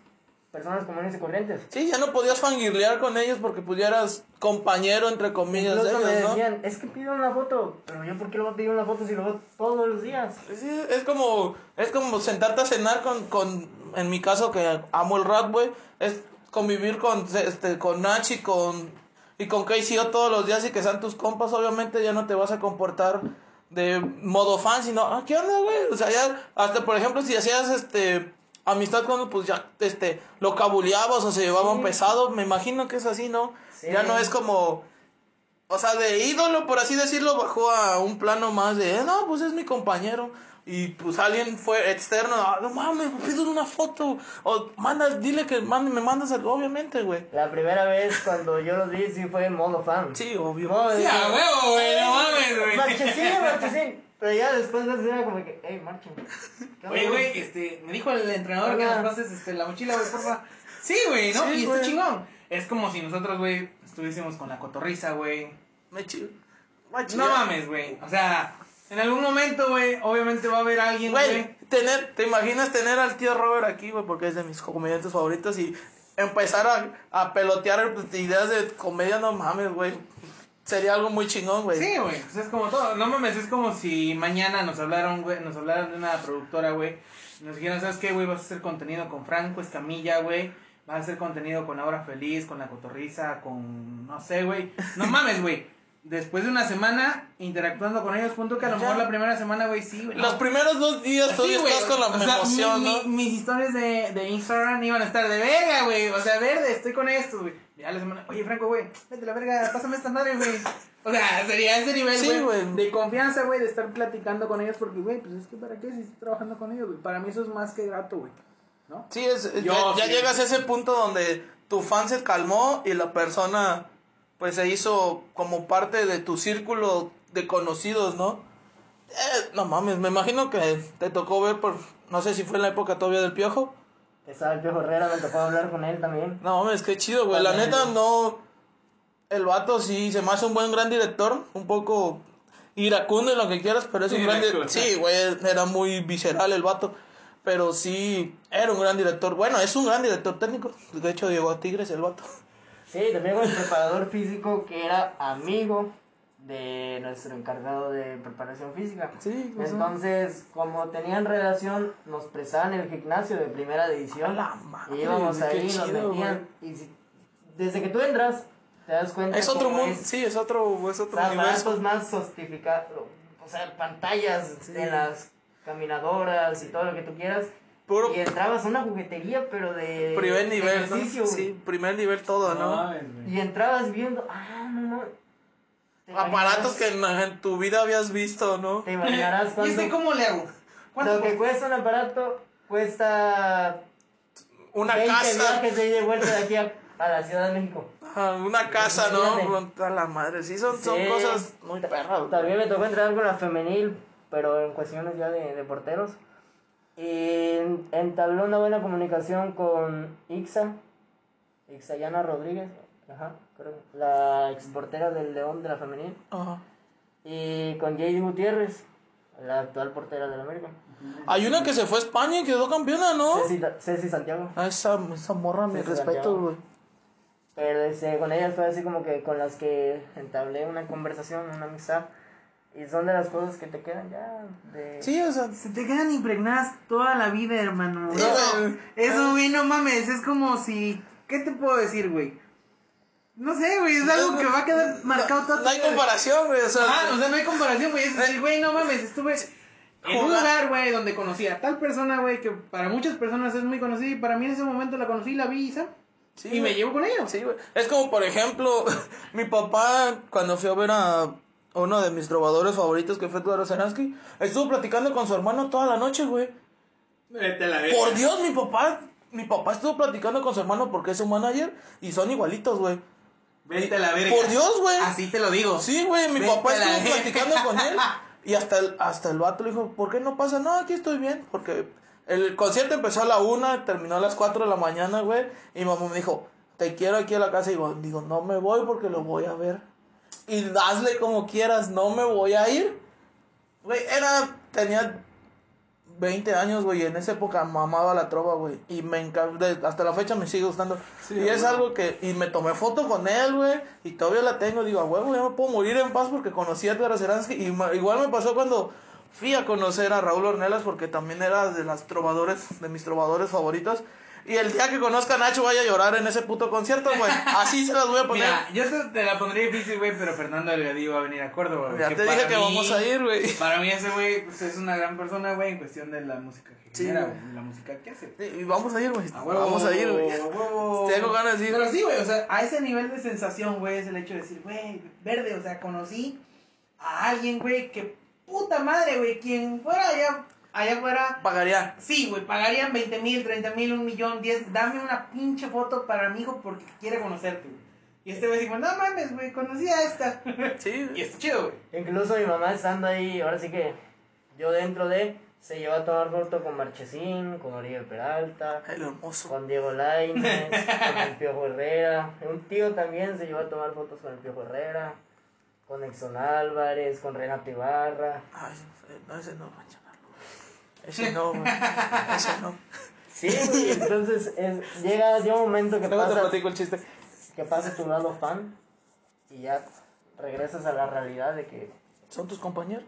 personas comunes y corrientes. Sí, ya no podías fangirlear con ellos porque pudieras compañero, entre comillas, de Incluso me ellos, ¿no? decían, es que pido una foto, pero yo por qué le voy a pedir una foto si lo veo todos los días. Sí, es como, es como sentarte a cenar con, con, en mi caso que amo el rap, güey, es convivir con, este, con Nachi, con, y con KCO todos los días y que sean tus compas, obviamente ya no te vas a comportar de modo fan, sino, ah, ¿qué onda, güey? O sea, ya, hasta por ejemplo, si hacías, este, amistad cuando, pues ya, este, lo cabuleabas o se llevaban Sí. pesado, me imagino que es así, ¿no? Sí. Ya no es como... O sea, de ídolo, por así decirlo, bajó a un plano más de, "Eh, no, pues es mi compañero. Y pues alguien fue externo, "Ah, no mames, me pido una foto. O manda, dile que mande, me mandas algo, obviamente, güey. La primera vez cuando yo los vi sí fue en modo fan. Sí, obvio. Modo Sí, a huevo, güey, no mames, güey. Marchesín, Marchesín. Pero ya después de eso era como que, hey, marchen. ¿Qué (laughs) Oye, güey, este, me dijo el entrenador que nos pases este, la mochila, güey, porfa. Sí, güey, ¿no? Sí, y está chingón. Es como si nosotros, güey, estuviésemos con la cotorriza, güey. Me chido. No mames, güey. O sea, en algún momento, güey, obviamente va a haber alguien, Güey, tener, ¿te imaginas tener al tío Robert aquí, güey? Porque es de mis comediantes favoritos y empezar a, a pelotear pues, ideas de comedia, no mames, güey. Sería algo muy chingón, güey. Sí, güey, pues es como todo. No mames, es como si mañana nos hablaron, güey, nos hablaran de una productora, güey. y Nos dijeran, ¿sabes qué, güey? Vas a hacer contenido con Franco Escamilla, güey. Vas a hacer contenido con Ahora Feliz, con La Cotorriza, con... No sé, güey. No mames, güey. Después de una semana interactuando con ellos, punto que a lo mejor la primera semana, güey, sí, güey. Los no. primeros dos días Sí, todavía estás con la o sea, emoción, mi- ¿no? mi- mis historias de, de Instagram iban a estar de verga, güey. O sea, verde, estoy con esto, güey. Ya la semana, oye, Franco, güey, vete a la verga, pásame esta madre, güey. O sea, sería ese nivel, Sí, güey, güey. de confianza, güey, de estar platicando con ellos. Porque, güey, pues es que para qué si estoy trabajando con ellos, güey. Para mí eso es más que grato, güey. ¿No? Sí, es, Yo ya, llegas a ese punto donde tu fan se calmó y la persona pues se hizo como parte de tu círculo de conocidos, ¿no? Eh, no mames, me imagino que te tocó ver por, no sé si fue en la época todavía del piojo. Estaba el Piojo Herrera, me tocó hablar con él también. No mames, qué chido, güey. La neta no, el vato sí se me hace un buen gran director, un poco iracundo y lo que quieras, pero es un gran director. Sí, güey, era muy visceral el vato. Pero sí, era un gran director. Bueno, es un gran director técnico. De hecho, llegó a Tigres el vato. Sí, también con el preparador físico que era amigo de nuestro encargado de preparación física. Sí, pues, Entonces, como tenían relación, nos prestaban el gimnasio de primera división. La madre, y íbamos ahí, nos metían. Y si- desde que tú entras, te das cuenta. Es otro mundo, sí, es otro, es otro Los universo. aparatos más sofisticados, o sea, pantallas Sí. en las caminadoras y todo lo que tú quieras. Puro Y entrabas a una juguetería, pero de primer de nivel, ¿no? ejercicio, güey. Sí, primer nivel todo, ¿no? Y entrabas viendo, ah, no, no. Aparatos que en, en tu vida habías visto, ¿no? Te imaginarás (laughs) ¿Y cuánto. este cómo le hago? ¿Cuánto Lo que cuesta un aparato cuesta Una 20 casa, viajes de ida y vuelta de aquí a, a la Ciudad de México. ah, una casa. ¿no? A la madre, sí, son, son Sí. cosas muy perras. También me tocó entrenar con la femenil, pero en cuestiones ya de, de porteros. Y entabló una buena comunicación con Ixa, Ixayana Rodríguez, ajá, creo, la exportera del León de la femenil. Ajá. Y con Jade Gutiérrez, la actual portera del América. Hay una que se fue a España y quedó campeona, ¿no? Ceci, Ceci Santiago. Ah, esa, esa morra, mi respeto, güey. Pero este, con ellas fue así como que con las que entablé una conversación, una amistad. Y son de las cosas que te quedan ya de... Sí, o sea, Se te quedan impregnadas toda la vida, hermano. Sí, No, güey. Eso, güey, no mames. Es como si. ¿Qué te puedo decir, güey? No sé, güey. Es algo que va a quedar marcado no, toda no hay comparación, güey. O sea, Ah, o sea, no hay comparación, güey. Es decir, güey, no mames, estuve en un lugar, güey, donde conocí a tal persona, güey, que para muchas personas es muy conocida y para mí en ese momento la conocí, la vi y ¿sabes? Sí, y me llevo con ellos. Sí, güey. Es como, por ejemplo, (laughs) mi papá, cuando fui a ver a uno de mis trovadores favoritos, que fue Eduardo Zeransky, estuvo platicando con su hermano toda la noche, güey. Vete a la. Por Dios, mi papá, mi papá estuvo platicando con su hermano porque es su manager y son igualitos, güey. Vete a la verga. Por Dios, güey. Así te lo digo. Sí, güey, mi Vete papá estuvo platicando con él (laughs) y hasta el, hasta el vato le dijo, ¿por qué no pasa? No, aquí estoy bien, porque el concierto empezó a la una, terminó a las 4 de la mañana, güey, y mamá me dijo, te quiero aquí a la casa, y digo, no me voy porque lo voy a ver. Y hazle como quieras, no me voy a ir. Güey, era, tenía 20 años, güey, y en esa época mamaba la trova, güey, y me encanta, hasta la fecha me sigue gustando. Sí, y es güey. algo que, y me tomé foto con él, güey, y todavía la tengo, digo, a huevo, ya me puedo morir en paz porque conocí a Edgar Seransky, y ma- igual me pasó cuando fui a conocer a Raúl Ornelas porque también era de las trovadores, de mis trovadores favoritos. Y el día que conozca a Nacho vaya a llorar en ese puto concierto, güey. Así se las voy a poner. Mira, yo te, te la pondría difícil, güey, pero Fernando Delgadillo va a venir a Córdoba, güey. ya te dije que mí- vamos a ir, güey. Para mí ese güey pues, es una gran persona, güey, en cuestión de la música que Sí, genera, güey. güey, la música que hace. Y vamos a ir, güey. Vamos a ir, güey. Tengo ganas de ir. Pero sí, güey, o sea, a ese nivel de sensación, güey, es el hecho de decir, güey, verde, o sea, conocí a alguien, güey, que puta madre, güey, quien fuera allá, allá fuera, Pagaría. sí, güey, pagarían 20 mil, 30 mil, un millón, 10, dame una pinche foto para mi hijo porque quiere conocerte, güey. Y este güey dijo, no mames, güey, conocí a esta. (laughs) Sí, y está chido, güey. Incluso mi mamá estando ahí, ahora sí que yo dentro de, se llevó a tomar foto con Marchesín, con Oribe Peralta, El hermoso. con Diego Lainez, con el Piojo Herrera. Un tío también se llevó a tomar fotos con el Piojo Herrera, con Exxon Álvarez, con Renato Ibarra. Ay, no, ese no, mencionarlo. Ese no, güey. Ese no. Sí, güey, entonces es, llega, llega un momento que Luego te pasa, platico el chiste. que pasa tu lado fan y ya regresas a la realidad de que ¿Son tus compañeros?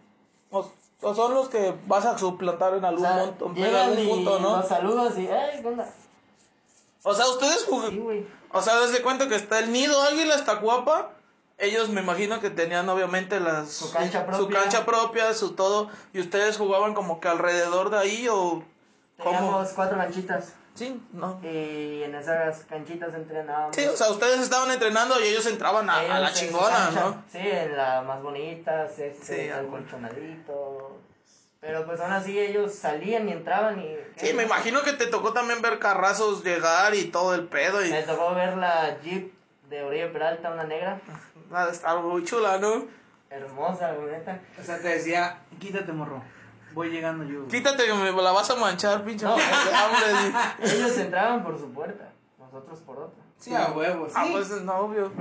O, o son los que vas a suplantar en o algún, sea, monto, en algún y punto, ¿no? los saludas y, ¡ay, qué onda! O sea, ustedes Sí, jugan. güey. O sea, desde cuenta que está el nido águila hasta Cuapa. Ellos me imagino que tenían obviamente las Su cancha su propia. cancha propia, su todo, y ustedes jugaban como que alrededor de ahí o cómo? Teníamos cuatro canchitas Sí, no. y en esas canchitas entrenábamos. Sí, o sea, ustedes estaban entrenando y ellos entraban a, a la su chingona, ¿no? Sí, en la más bonita, sí, Sí, bueno. colchonadito. Pero pues aún así ellos salían y entraban y... Sí, me imagino que te tocó también ver carrazos llegar y todo el pedo y Me tocó ver la Jeep de Oribe Peralta, una negra, ah, está muy chula, ¿no? hermosa, la neta. O sea, te decía, quítate, morro. Voy llegando yo. güey. Quítate que me la vas a manchar, pinche. No. hambre. (laughs) Ellos entraban por su puerta, nosotros por otra. Sí, a huevo, sí. Ah, pues no, obvio.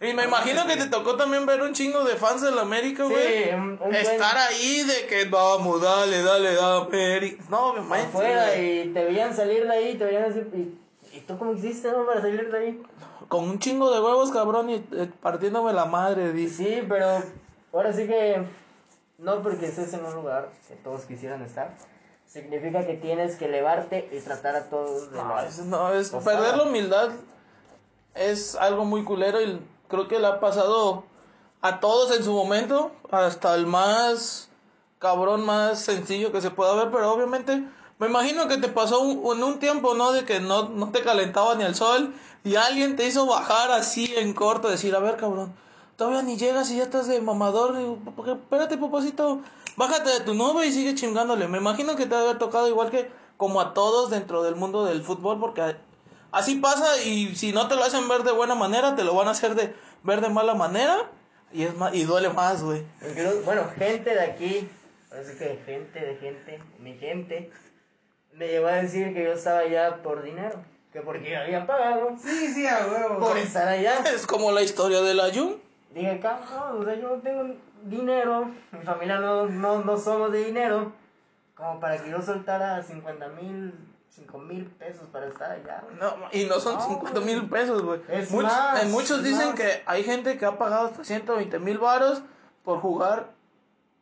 Y me imagino que te tocó también ver un chingo de fans del América, güey. Sí, un, un buen- Estar ahí de que vamos, dale, dale, dale, América. No, obviamente. afuera güey. y te veían salir de ahí, te veían así, y, ¿y tú cómo hiciste, no, para salir de ahí? Con un chingo de huevos, cabrón, y eh, partiéndome la madre, dice. Sí, pero ahora sí que no porque estés en un lugar que todos quisieran estar, significa que tienes que elevarte y tratar a todos de No, la- es, no, es perder la humildad es algo muy culero y creo que le ha pasado a todos en su momento, hasta el más cabrón, más sencillo que se pueda ver, pero obviamente me imagino que te pasó un- en un tiempo, ¿no? De que no, no te calentaba ni el sol y alguien te hizo bajar así en corto, decir, a ver, cabrón, todavía ni llegas y ya estás de mamador, digo, "¿Por qué? espérate, papacito, bájate de tu nube y sigue chingándole. Me imagino que te debe haber tocado igual que como a todos dentro del mundo del fútbol, porque así pasa y si no te lo hacen ver de buena manera, te lo van a hacer de ver de mala manera y es más, y duele más, güey. Bueno, gente de aquí, ahora sí que gente de gente, mi gente, me llegó a decir que yo estaba allá por dinero, que porque yo había pagado Sí, sí, a huevo. por estar allá. Es como la historia de la Jun. Dije, cabrón, o sea, yo no tengo dinero, mi familia no, no, no somos de dinero, como para que yo soltara 50 mil, 5 mil pesos para estar allá. No, y no son No, 50 mil pesos, güey. Es Much- más, en muchos es dicen más. que hay gente que ha pagado hasta 120 mil varos por jugar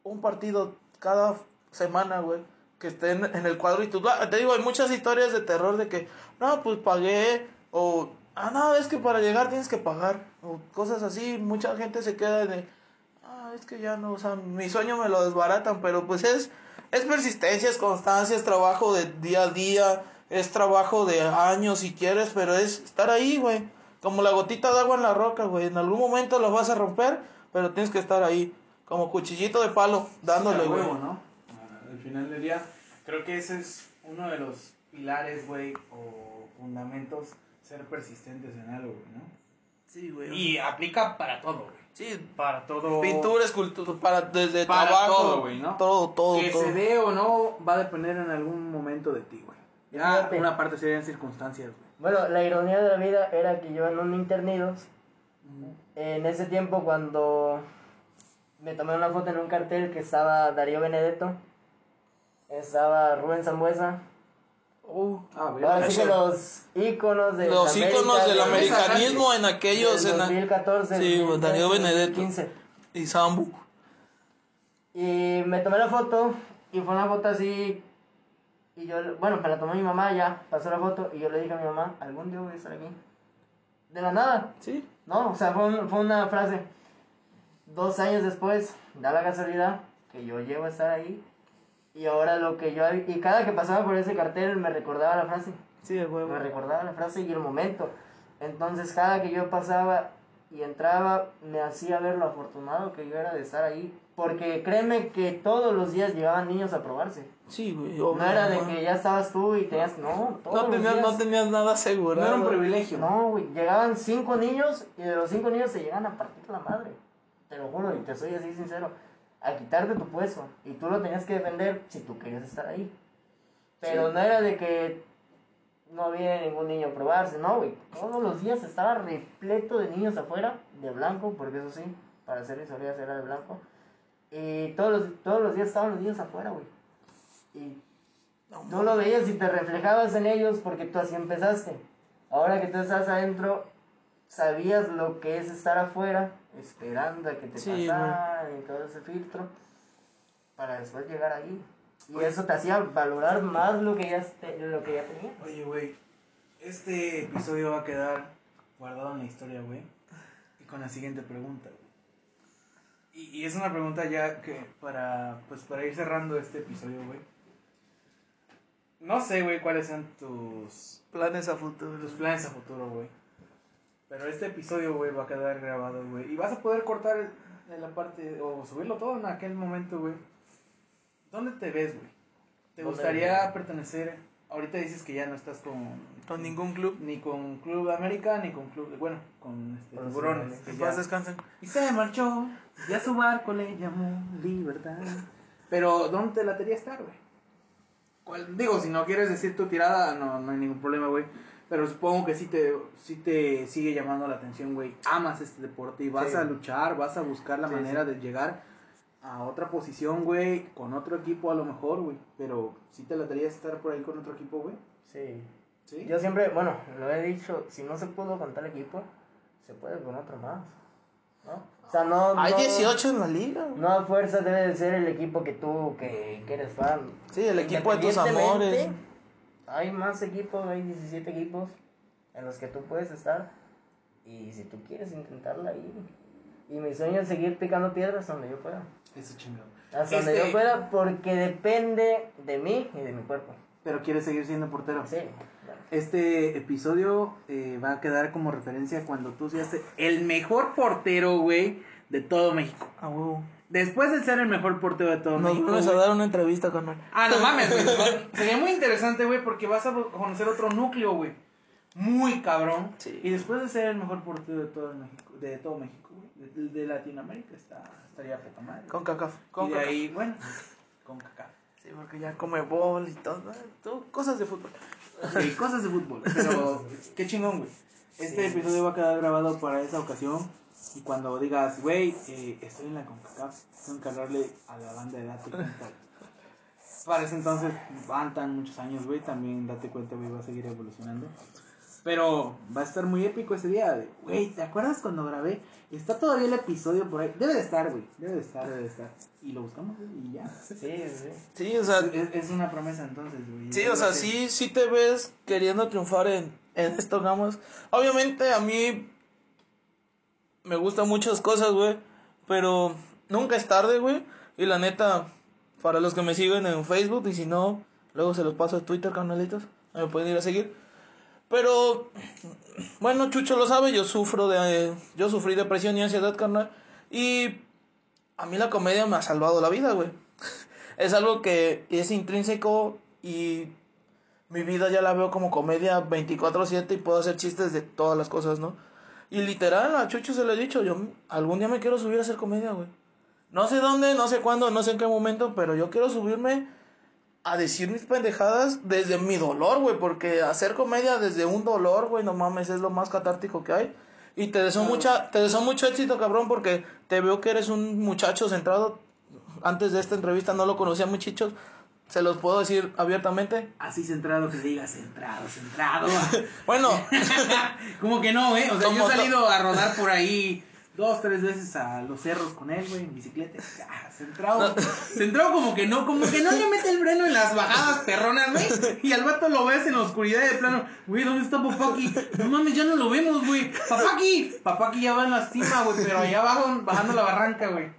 un partido cada semana, güey. Que esté en, el cuadro y tú, ah, te digo, hay muchas historias de terror de que, no, pues pagué, o, ah, no, es que para llegar tienes que pagar, o cosas así. Mucha gente se queda de, ah, es que ya no, o sea, mi sueño me lo desbaratan, pero pues es, es persistencia, es constancia, es trabajo de día a día, es trabajo de años si quieres, pero es estar ahí, güey. Como la gotita de agua en la roca, güey. En algún momento lo vas a romper, pero tienes que estar ahí. Como cuchillito de palo, dándole, güey. Al final del día, creo que ese es uno de los pilares, güey, o fundamentos, ser persistentes en algo, güey, ¿no? Sí, güey. Y aplica para todo, güey. Sí, Para todo. pintura, escultura, para, desde Para trabajo. todo, güey, ¿no? Todo, todo, Que todo. se dé o no va a depender en algún momento de ti, güey. Ya Fíjate. una parte serían circunstancias, güey. Bueno, la ironía de la vida era que yo en un Internidos, en ese tiempo cuando me tomé una foto en un cartel que estaba Darío Benedetto, estaba Rubén Zambuesa, Uh, Ah, ahora sí que los íconos de los íconos del de- americanismo en aquellos. En la- 2014, Sí, Darío 2015. Benedetto. y Sambu. Y me tomé la foto y fue una foto así. Y yo, bueno, me la tomó mi mamá ya, pasó la foto y yo le dije a mi mamá, algún día voy a estar aquí. De la nada, Sí. no, o sea, fue, un- fue una frase. Dos años después, da la casualidad que yo llego a estar ahí. Y ahora lo que yo, y cada que pasaba por ese cartel me recordaba la frase. Sí, de huevo. Me recordaba la frase y el momento. Entonces, cada que yo pasaba y entraba, me hacía ver lo afortunado que yo era de estar ahí. Porque créeme que todos los días llegaban niños a probarse. Sí, güey. No era de no. que ya estabas tú y tenías. No, todos No los días. no tenías nada asegurado. No era un privilegio. No, güey. Llegaban cinco niños y de los cinco niños se llegan a partir la madre. Te lo juro y te soy así sincero. A quitarte tu puesto. Y tú lo tenías que defender si tú querías estar ahí. Pero Sí. no era de que no había ningún niño a probarse, no, güey. Todos los días estaba repleto de niños afuera, de blanco, porque eso sí, para hacer visorías era de blanco. Y todos los, todos los días estaban los niños afuera, güey. Y No, tú lo veías y te reflejabas en ellos porque tú así empezaste. Ahora que tú estás adentro, sabías lo que es estar afuera, esperando a que te Sí, pasaran y todo ese filtro, para después llegar ahí. Y eso te hacía valorar más lo que ya, te- lo que ya tenías. Oye, güey, este episodio va a quedar guardado en la historia, güey. Y con la siguiente pregunta, güey. Y, y es una pregunta ya que para, pues para ir cerrando este episodio, güey. No sé, güey, cuáles sean tus, Planes a futuro. tus planes a futuro, güey. Pero este episodio, güey, va a quedar grabado, güey. Y vas a poder cortar en la parte, o subirlo todo en aquel momento, güey. ¿Dónde te ves, güey? ¿Te ¿Dónde gustaría me- pertenecer? Ahorita dices que ya no estás con, Con ningún club. ni con Club América, ni con Club, bueno, con este, tiburones. que ya- descansen. Y se marchó, y a su barco le llamó libertad. Pero, ¿dónde te latería estar, güey? ¿Cuál- Digo, si no quieres decir tu tirada, no, no hay ningún problema, güey. Pero supongo que sí te, sí te sigue llamando la atención, güey. Amas este deporte y vas Sí. a luchar, vas a buscar la Sí, manera de llegar a otra posición, güey, con otro equipo a lo mejor, güey. Pero, ¿sí te latería estar por ahí con otro equipo, güey? Sí. ¿Sí? Yo siempre, bueno, lo he dicho, si no se pudo con tal equipo, se puede con otro más. ¿No? O sea, no. Hay no- 18 en la liga. güey. No a fuerza debe de ser el equipo que tú, que, que eres fan. Sí, el equipo de tus amores. Hay más equipos, hay 17 equipos en los que tú puedes estar. Y si tú quieres intentarla ahí. Y mi sueño es seguir picando piedras donde yo pueda. Eso chingado. Hasta Este- donde yo pueda, porque depende de mí y de mi cuerpo. Pero quieres seguir siendo portero. Sí. Este episodio eh, va a quedar como referencia cuando tú seas el mejor portero, güey, de todo México. A huevo. Después de ser el mejor portero de todo Nos México. vamos a dar una entrevista, carnal. Ah, no mames, güey. (laughs) Sería muy interesante, güey, porque vas a conocer otro núcleo, güey. Muy cabrón. Sí. Y después de ser el mejor portero de todo México, de todo México, güey, de, de Latinoamérica, está, estaría poca madre. Con cacaf. Con y de cacaf. ahí, bueno, con cacao. Sí, porque ya come bol y todo. todo cosas de fútbol. Sí, cosas de fútbol. Pero (laughs) qué chingón, güey. Este episodio va a quedar grabado para esa ocasión. Y cuando digas, güey, eh, estoy en la CONCACAF, tengo que hablarle a la banda de Date Cuenta. Para ese entonces van tan muchos años, güey. También Date Cuenta, güey, va a seguir evolucionando. Pero va a estar muy épico ese día. de, Güey, ¿te acuerdas cuando grabé? Está todavía el episodio por ahí. Debe de estar, güey. Debe de estar, debe de estar. Y lo buscamos, güey, y ya. Sí, sí. Sí, o sea, Es, es una promesa entonces, güey. sí, o sea, sí, sí te ves queriendo triunfar en, en esto, digamos. Obviamente a mí me gustan muchas cosas, güey. Pero nunca es tarde, güey. Y la neta, para los que me siguen en Facebook y si no, luego se los paso a Twitter, canalitos. me pueden ir a seguir. Pero, bueno, Chucho lo sabe, yo sufro de, yo sufrí depresión y ansiedad, carnal. Y a mí la comedia me ha salvado la vida, güey. (laughs) Es algo que es intrínseco y mi vida ya la veo como comedia 24/7 y puedo hacer chistes de todas las cosas, ¿no? Y literal, a Chucho se le he dicho, yo algún día me quiero subir a hacer comedia, güey. No sé dónde, no sé cuándo, no sé en qué momento, pero yo quiero subirme a decir mis pendejadas desde mi dolor, güey, porque hacer comedia desde un dolor, güey, no mames, es lo más catártico que hay. Y te deseo mucha, te deseo mucho éxito, cabrón, porque te veo que eres un muchacho centrado. Antes de esta entrevista no lo conocía muchachos, se los puedo decir abiertamente. Así centrado que diga centrado, centrado. (laughs) Bueno, (laughs) Como que no, ¿eh? O sea, yo he salido a rodar por ahí dos, tres veces a los cerros con él, güey, en bicicleta. Ah, centrado. Centrado (laughs) como que no, como que no le mete el freno en las bajadas perronas, güey. Y al vato lo ves en la oscuridad de plano. Güey, ¿dónde está Papaki? No mames, ya no lo vemos, güey. Papaki. Papaki ya va en la cima, güey, pero allá abajo bajando la barranca, güey.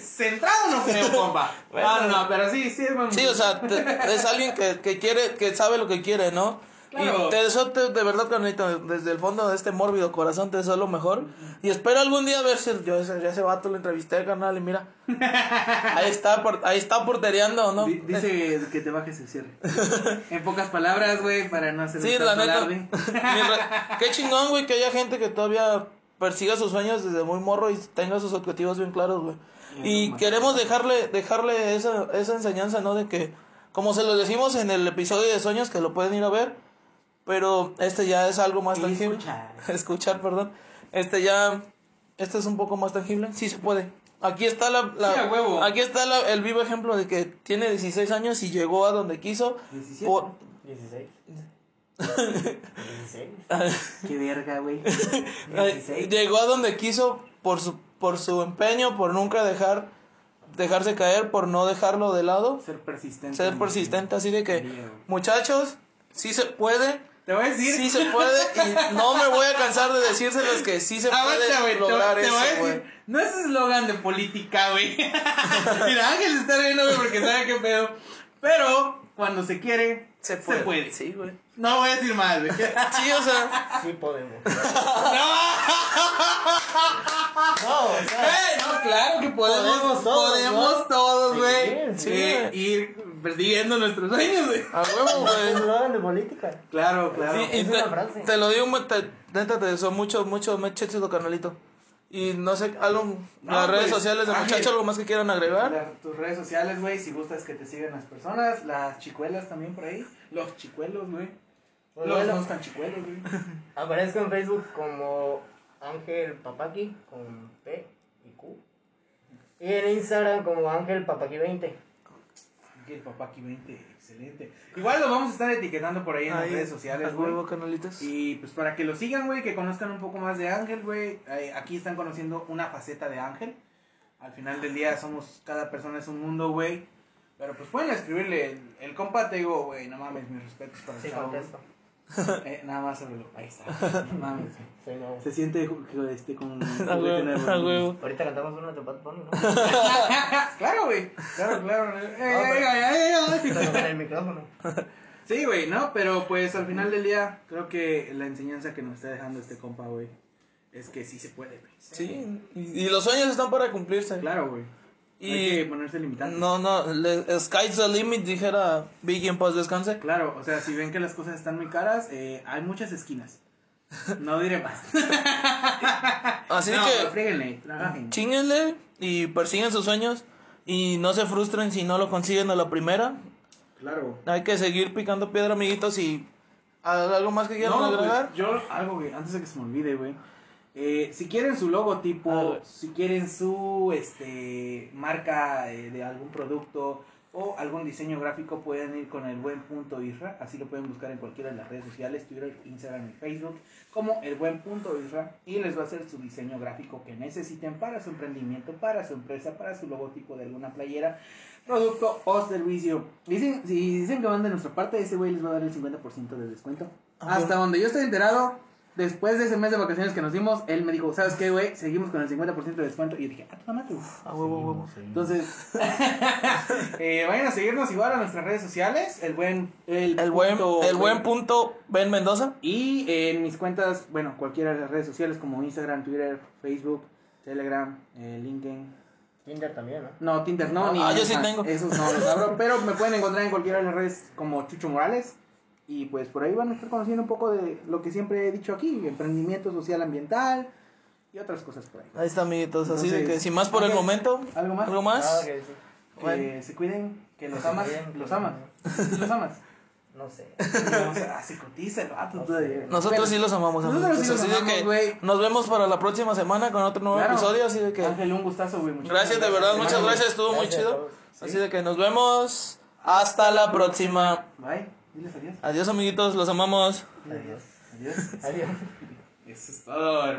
Centrado no creo, compa. Bueno. No, no, pero sí, sí, es buen sí, o sea, te- es alguien que, que quiere, que sabe lo que quiere, ¿no? Claro. Y te deseo te- de verdad, carnito, desde el fondo de este mórbido corazón te deseo lo mejor. Y espero algún día ver si yo ese, yo ese vato lo entrevisté, carnal, y mira. (laughs) Ahí está, por, ahí está portereando, ¿no? Di- Dice que te bajes el cierre. (laughs) En pocas palabras, güey, para no hacer Sí, la neta. (laughs) Qué chingón, güey, que haya gente que todavía persiga sus sueños desde muy morro y tenga sus objetivos bien claros, güey. Y no, queremos dejarle, dejarle esa, esa enseñanza, ¿no? De que, como se lo decimos en el episodio de sueños, que lo pueden ir a ver, pero este ya es algo más tangible. escuchar. (laughs) Escuchar, perdón. Este ya, este es un poco más tangible. Sí se puede. Aquí está la, la- Sí, huevo. aquí está la- el vivo ejemplo de que tiene 16 años y llegó a donde quiso. 17. por- 16. 16. (laughs) Qué verga, güey. (laughs) Ay, 16. Llegó a donde quiso por su, por su empeño, por nunca dejar dejarse caer, por no dejarlo de lado, Ser persistente. ser persistente, así de que muchachos, sí se puede, Te voy a decir. sí se puede y no me voy a cansar de decírselos que sí se Aguanta, puede. Te, lograr te voy a decir. No es eslogan de política, güey. (laughs) Mira, Ángel está riendo, güey, porque sabe qué pedo. Pero cuando se quiere, se puede. Sí, güey. No voy a decir más, güey. (laughs) Sí, o sea, Sí podemos. No, (laughs) No, o sea, (laughs) ¡Eh! no, claro que podemos. Podemos todos, podemos ¿no? todos, Sí, güey. sí, eh, güey. ir persiguiendo nuestros sueños, güey. a huevo, güey. de política. Claro, claro. Sí, y es te, una frase. te lo digo, te, neta, te deseo mucho, mucho, mucho éxito, carnalito. Y no sé, algo, No, las redes pues, sociales de Ángel. muchachos, algo más que quieran agregar. La- tus redes sociales, güey, si gustas que te sigan las personas, las chicuelas también por ahí, los chicuelos, güey. Los no están chicuelos, güey. (laughs) Aparezco en Facebook como Ángel Papaki con P y Q. Y en Instagram como Ángel Papaki 20. Aquí el papá aquí 20, excelente. Igual lo vamos a estar etiquetando por ahí en las redes sociales, güey. canalitos. Y pues para que lo sigan, güey, que conozcan un poco más de Ángel, güey. Aquí están conociendo una faceta de Ángel. Al final del día somos, cada persona es un mundo, güey. Pero pues pueden escribirle, el, el compa te digo, güey, no mames, mis respetos para el Sí, chavo. (laughs) Eh, nada más sobre lo, ahí está, (laughs) no mames. Se siente este, con (laughs) A juguete huevo, nuevo, a ¿no? huevo. Ahorita cantamos una de Bad Bunny, ¿no? claro, güey. Claro, claro. Eh, pero- eh, eh, eh, eh. El micrófono. Sí, güey, ¿no? Pero pues al final del día, creo que la enseñanza que nos está dejando este compa, güey, es que sí se puede, güey. Sí, y, y los sueños están para cumplirse. Claro, güey. Y- Hay que ponerse limitantes. No, no, le- sky's the limit, dijera Biggie en paz descanse. Claro, o sea, si ven que las cosas están muy caras, eh, hay muchas esquinas. No diré más. (laughs) Así no, que fríguenle, chinguenle y persiguen sus sueños y no se frustren si no lo consiguen a la primera. Claro. Hay que seguir picando piedra, amiguitos, y algo más que quieran No, pues, agregar. yo, algo, güey, antes de que se me olvide, güey. Eh, si quieren su logotipo, si quieren su este marca eh, de algún producto o algún diseño gráfico, pueden ir con el buen punto Isra. Así lo pueden buscar en cualquiera de las redes sociales, Twitter, Instagram y Facebook, como el buen punto Isra. Y les va a hacer su diseño gráfico que necesiten para su emprendimiento, para su empresa, para su logotipo de alguna playera, producto o servicio. Dicen, si dicen que van de nuestra parte, ese güey les va a dar el 50% de descuento. Ajá. Hasta donde yo estoy enterado, después de ese mes de vacaciones que nos dimos, él me dijo, ¿sabes qué, güey? Seguimos con el 50% de descuento. Y yo dije, ah, tu madre, güey. A huevo, huevo. Entonces, (laughs) eh, vayan a seguirnos igual a nuestras redes sociales, el buen... El buen, punto- el buen punto Ben Mendoza. Y en mis cuentas, bueno, cualquiera de las redes sociales como Instagram, Twitter, Facebook, Telegram, eh, LinkedIn. Tinder también, ¿no? No, Tinder no, ni Ah, yo sí tengo. Esos no los abro, pero me pueden encontrar en cualquiera de las redes como Chucho Morales. Y pues por ahí van a estar conociendo un poco de lo que siempre he dicho aquí, emprendimiento social ambiental y otras cosas por ahí. Ahí está, amiguitos. Así de Entonces, que sin más por el ok. momento. ¿Algo más? ¿Algo más? Ah, sí. Que Bueno. se cuiden, que los amas, cuiden, los que- amas, ¿Sí los amas. No sé. No, o sea, se cotiza el vato No todavía. Nosotros Bueno, sí los amamos, Nosotros sí los así de amamos, que güey. nos vemos para la próxima semana con otro nuevo Claro. episodio. Así de que Ángel, un gustazo, güey. muchísimas gracias de verdad, muchas gracias, estuvo muy Gracias a chido. Así de que nos vemos. Hasta la próxima. Bye. Diles adiós. Adiós, amiguitos, los amamos. Adiós. Adiós. Adiós. Eso es todo, hermano.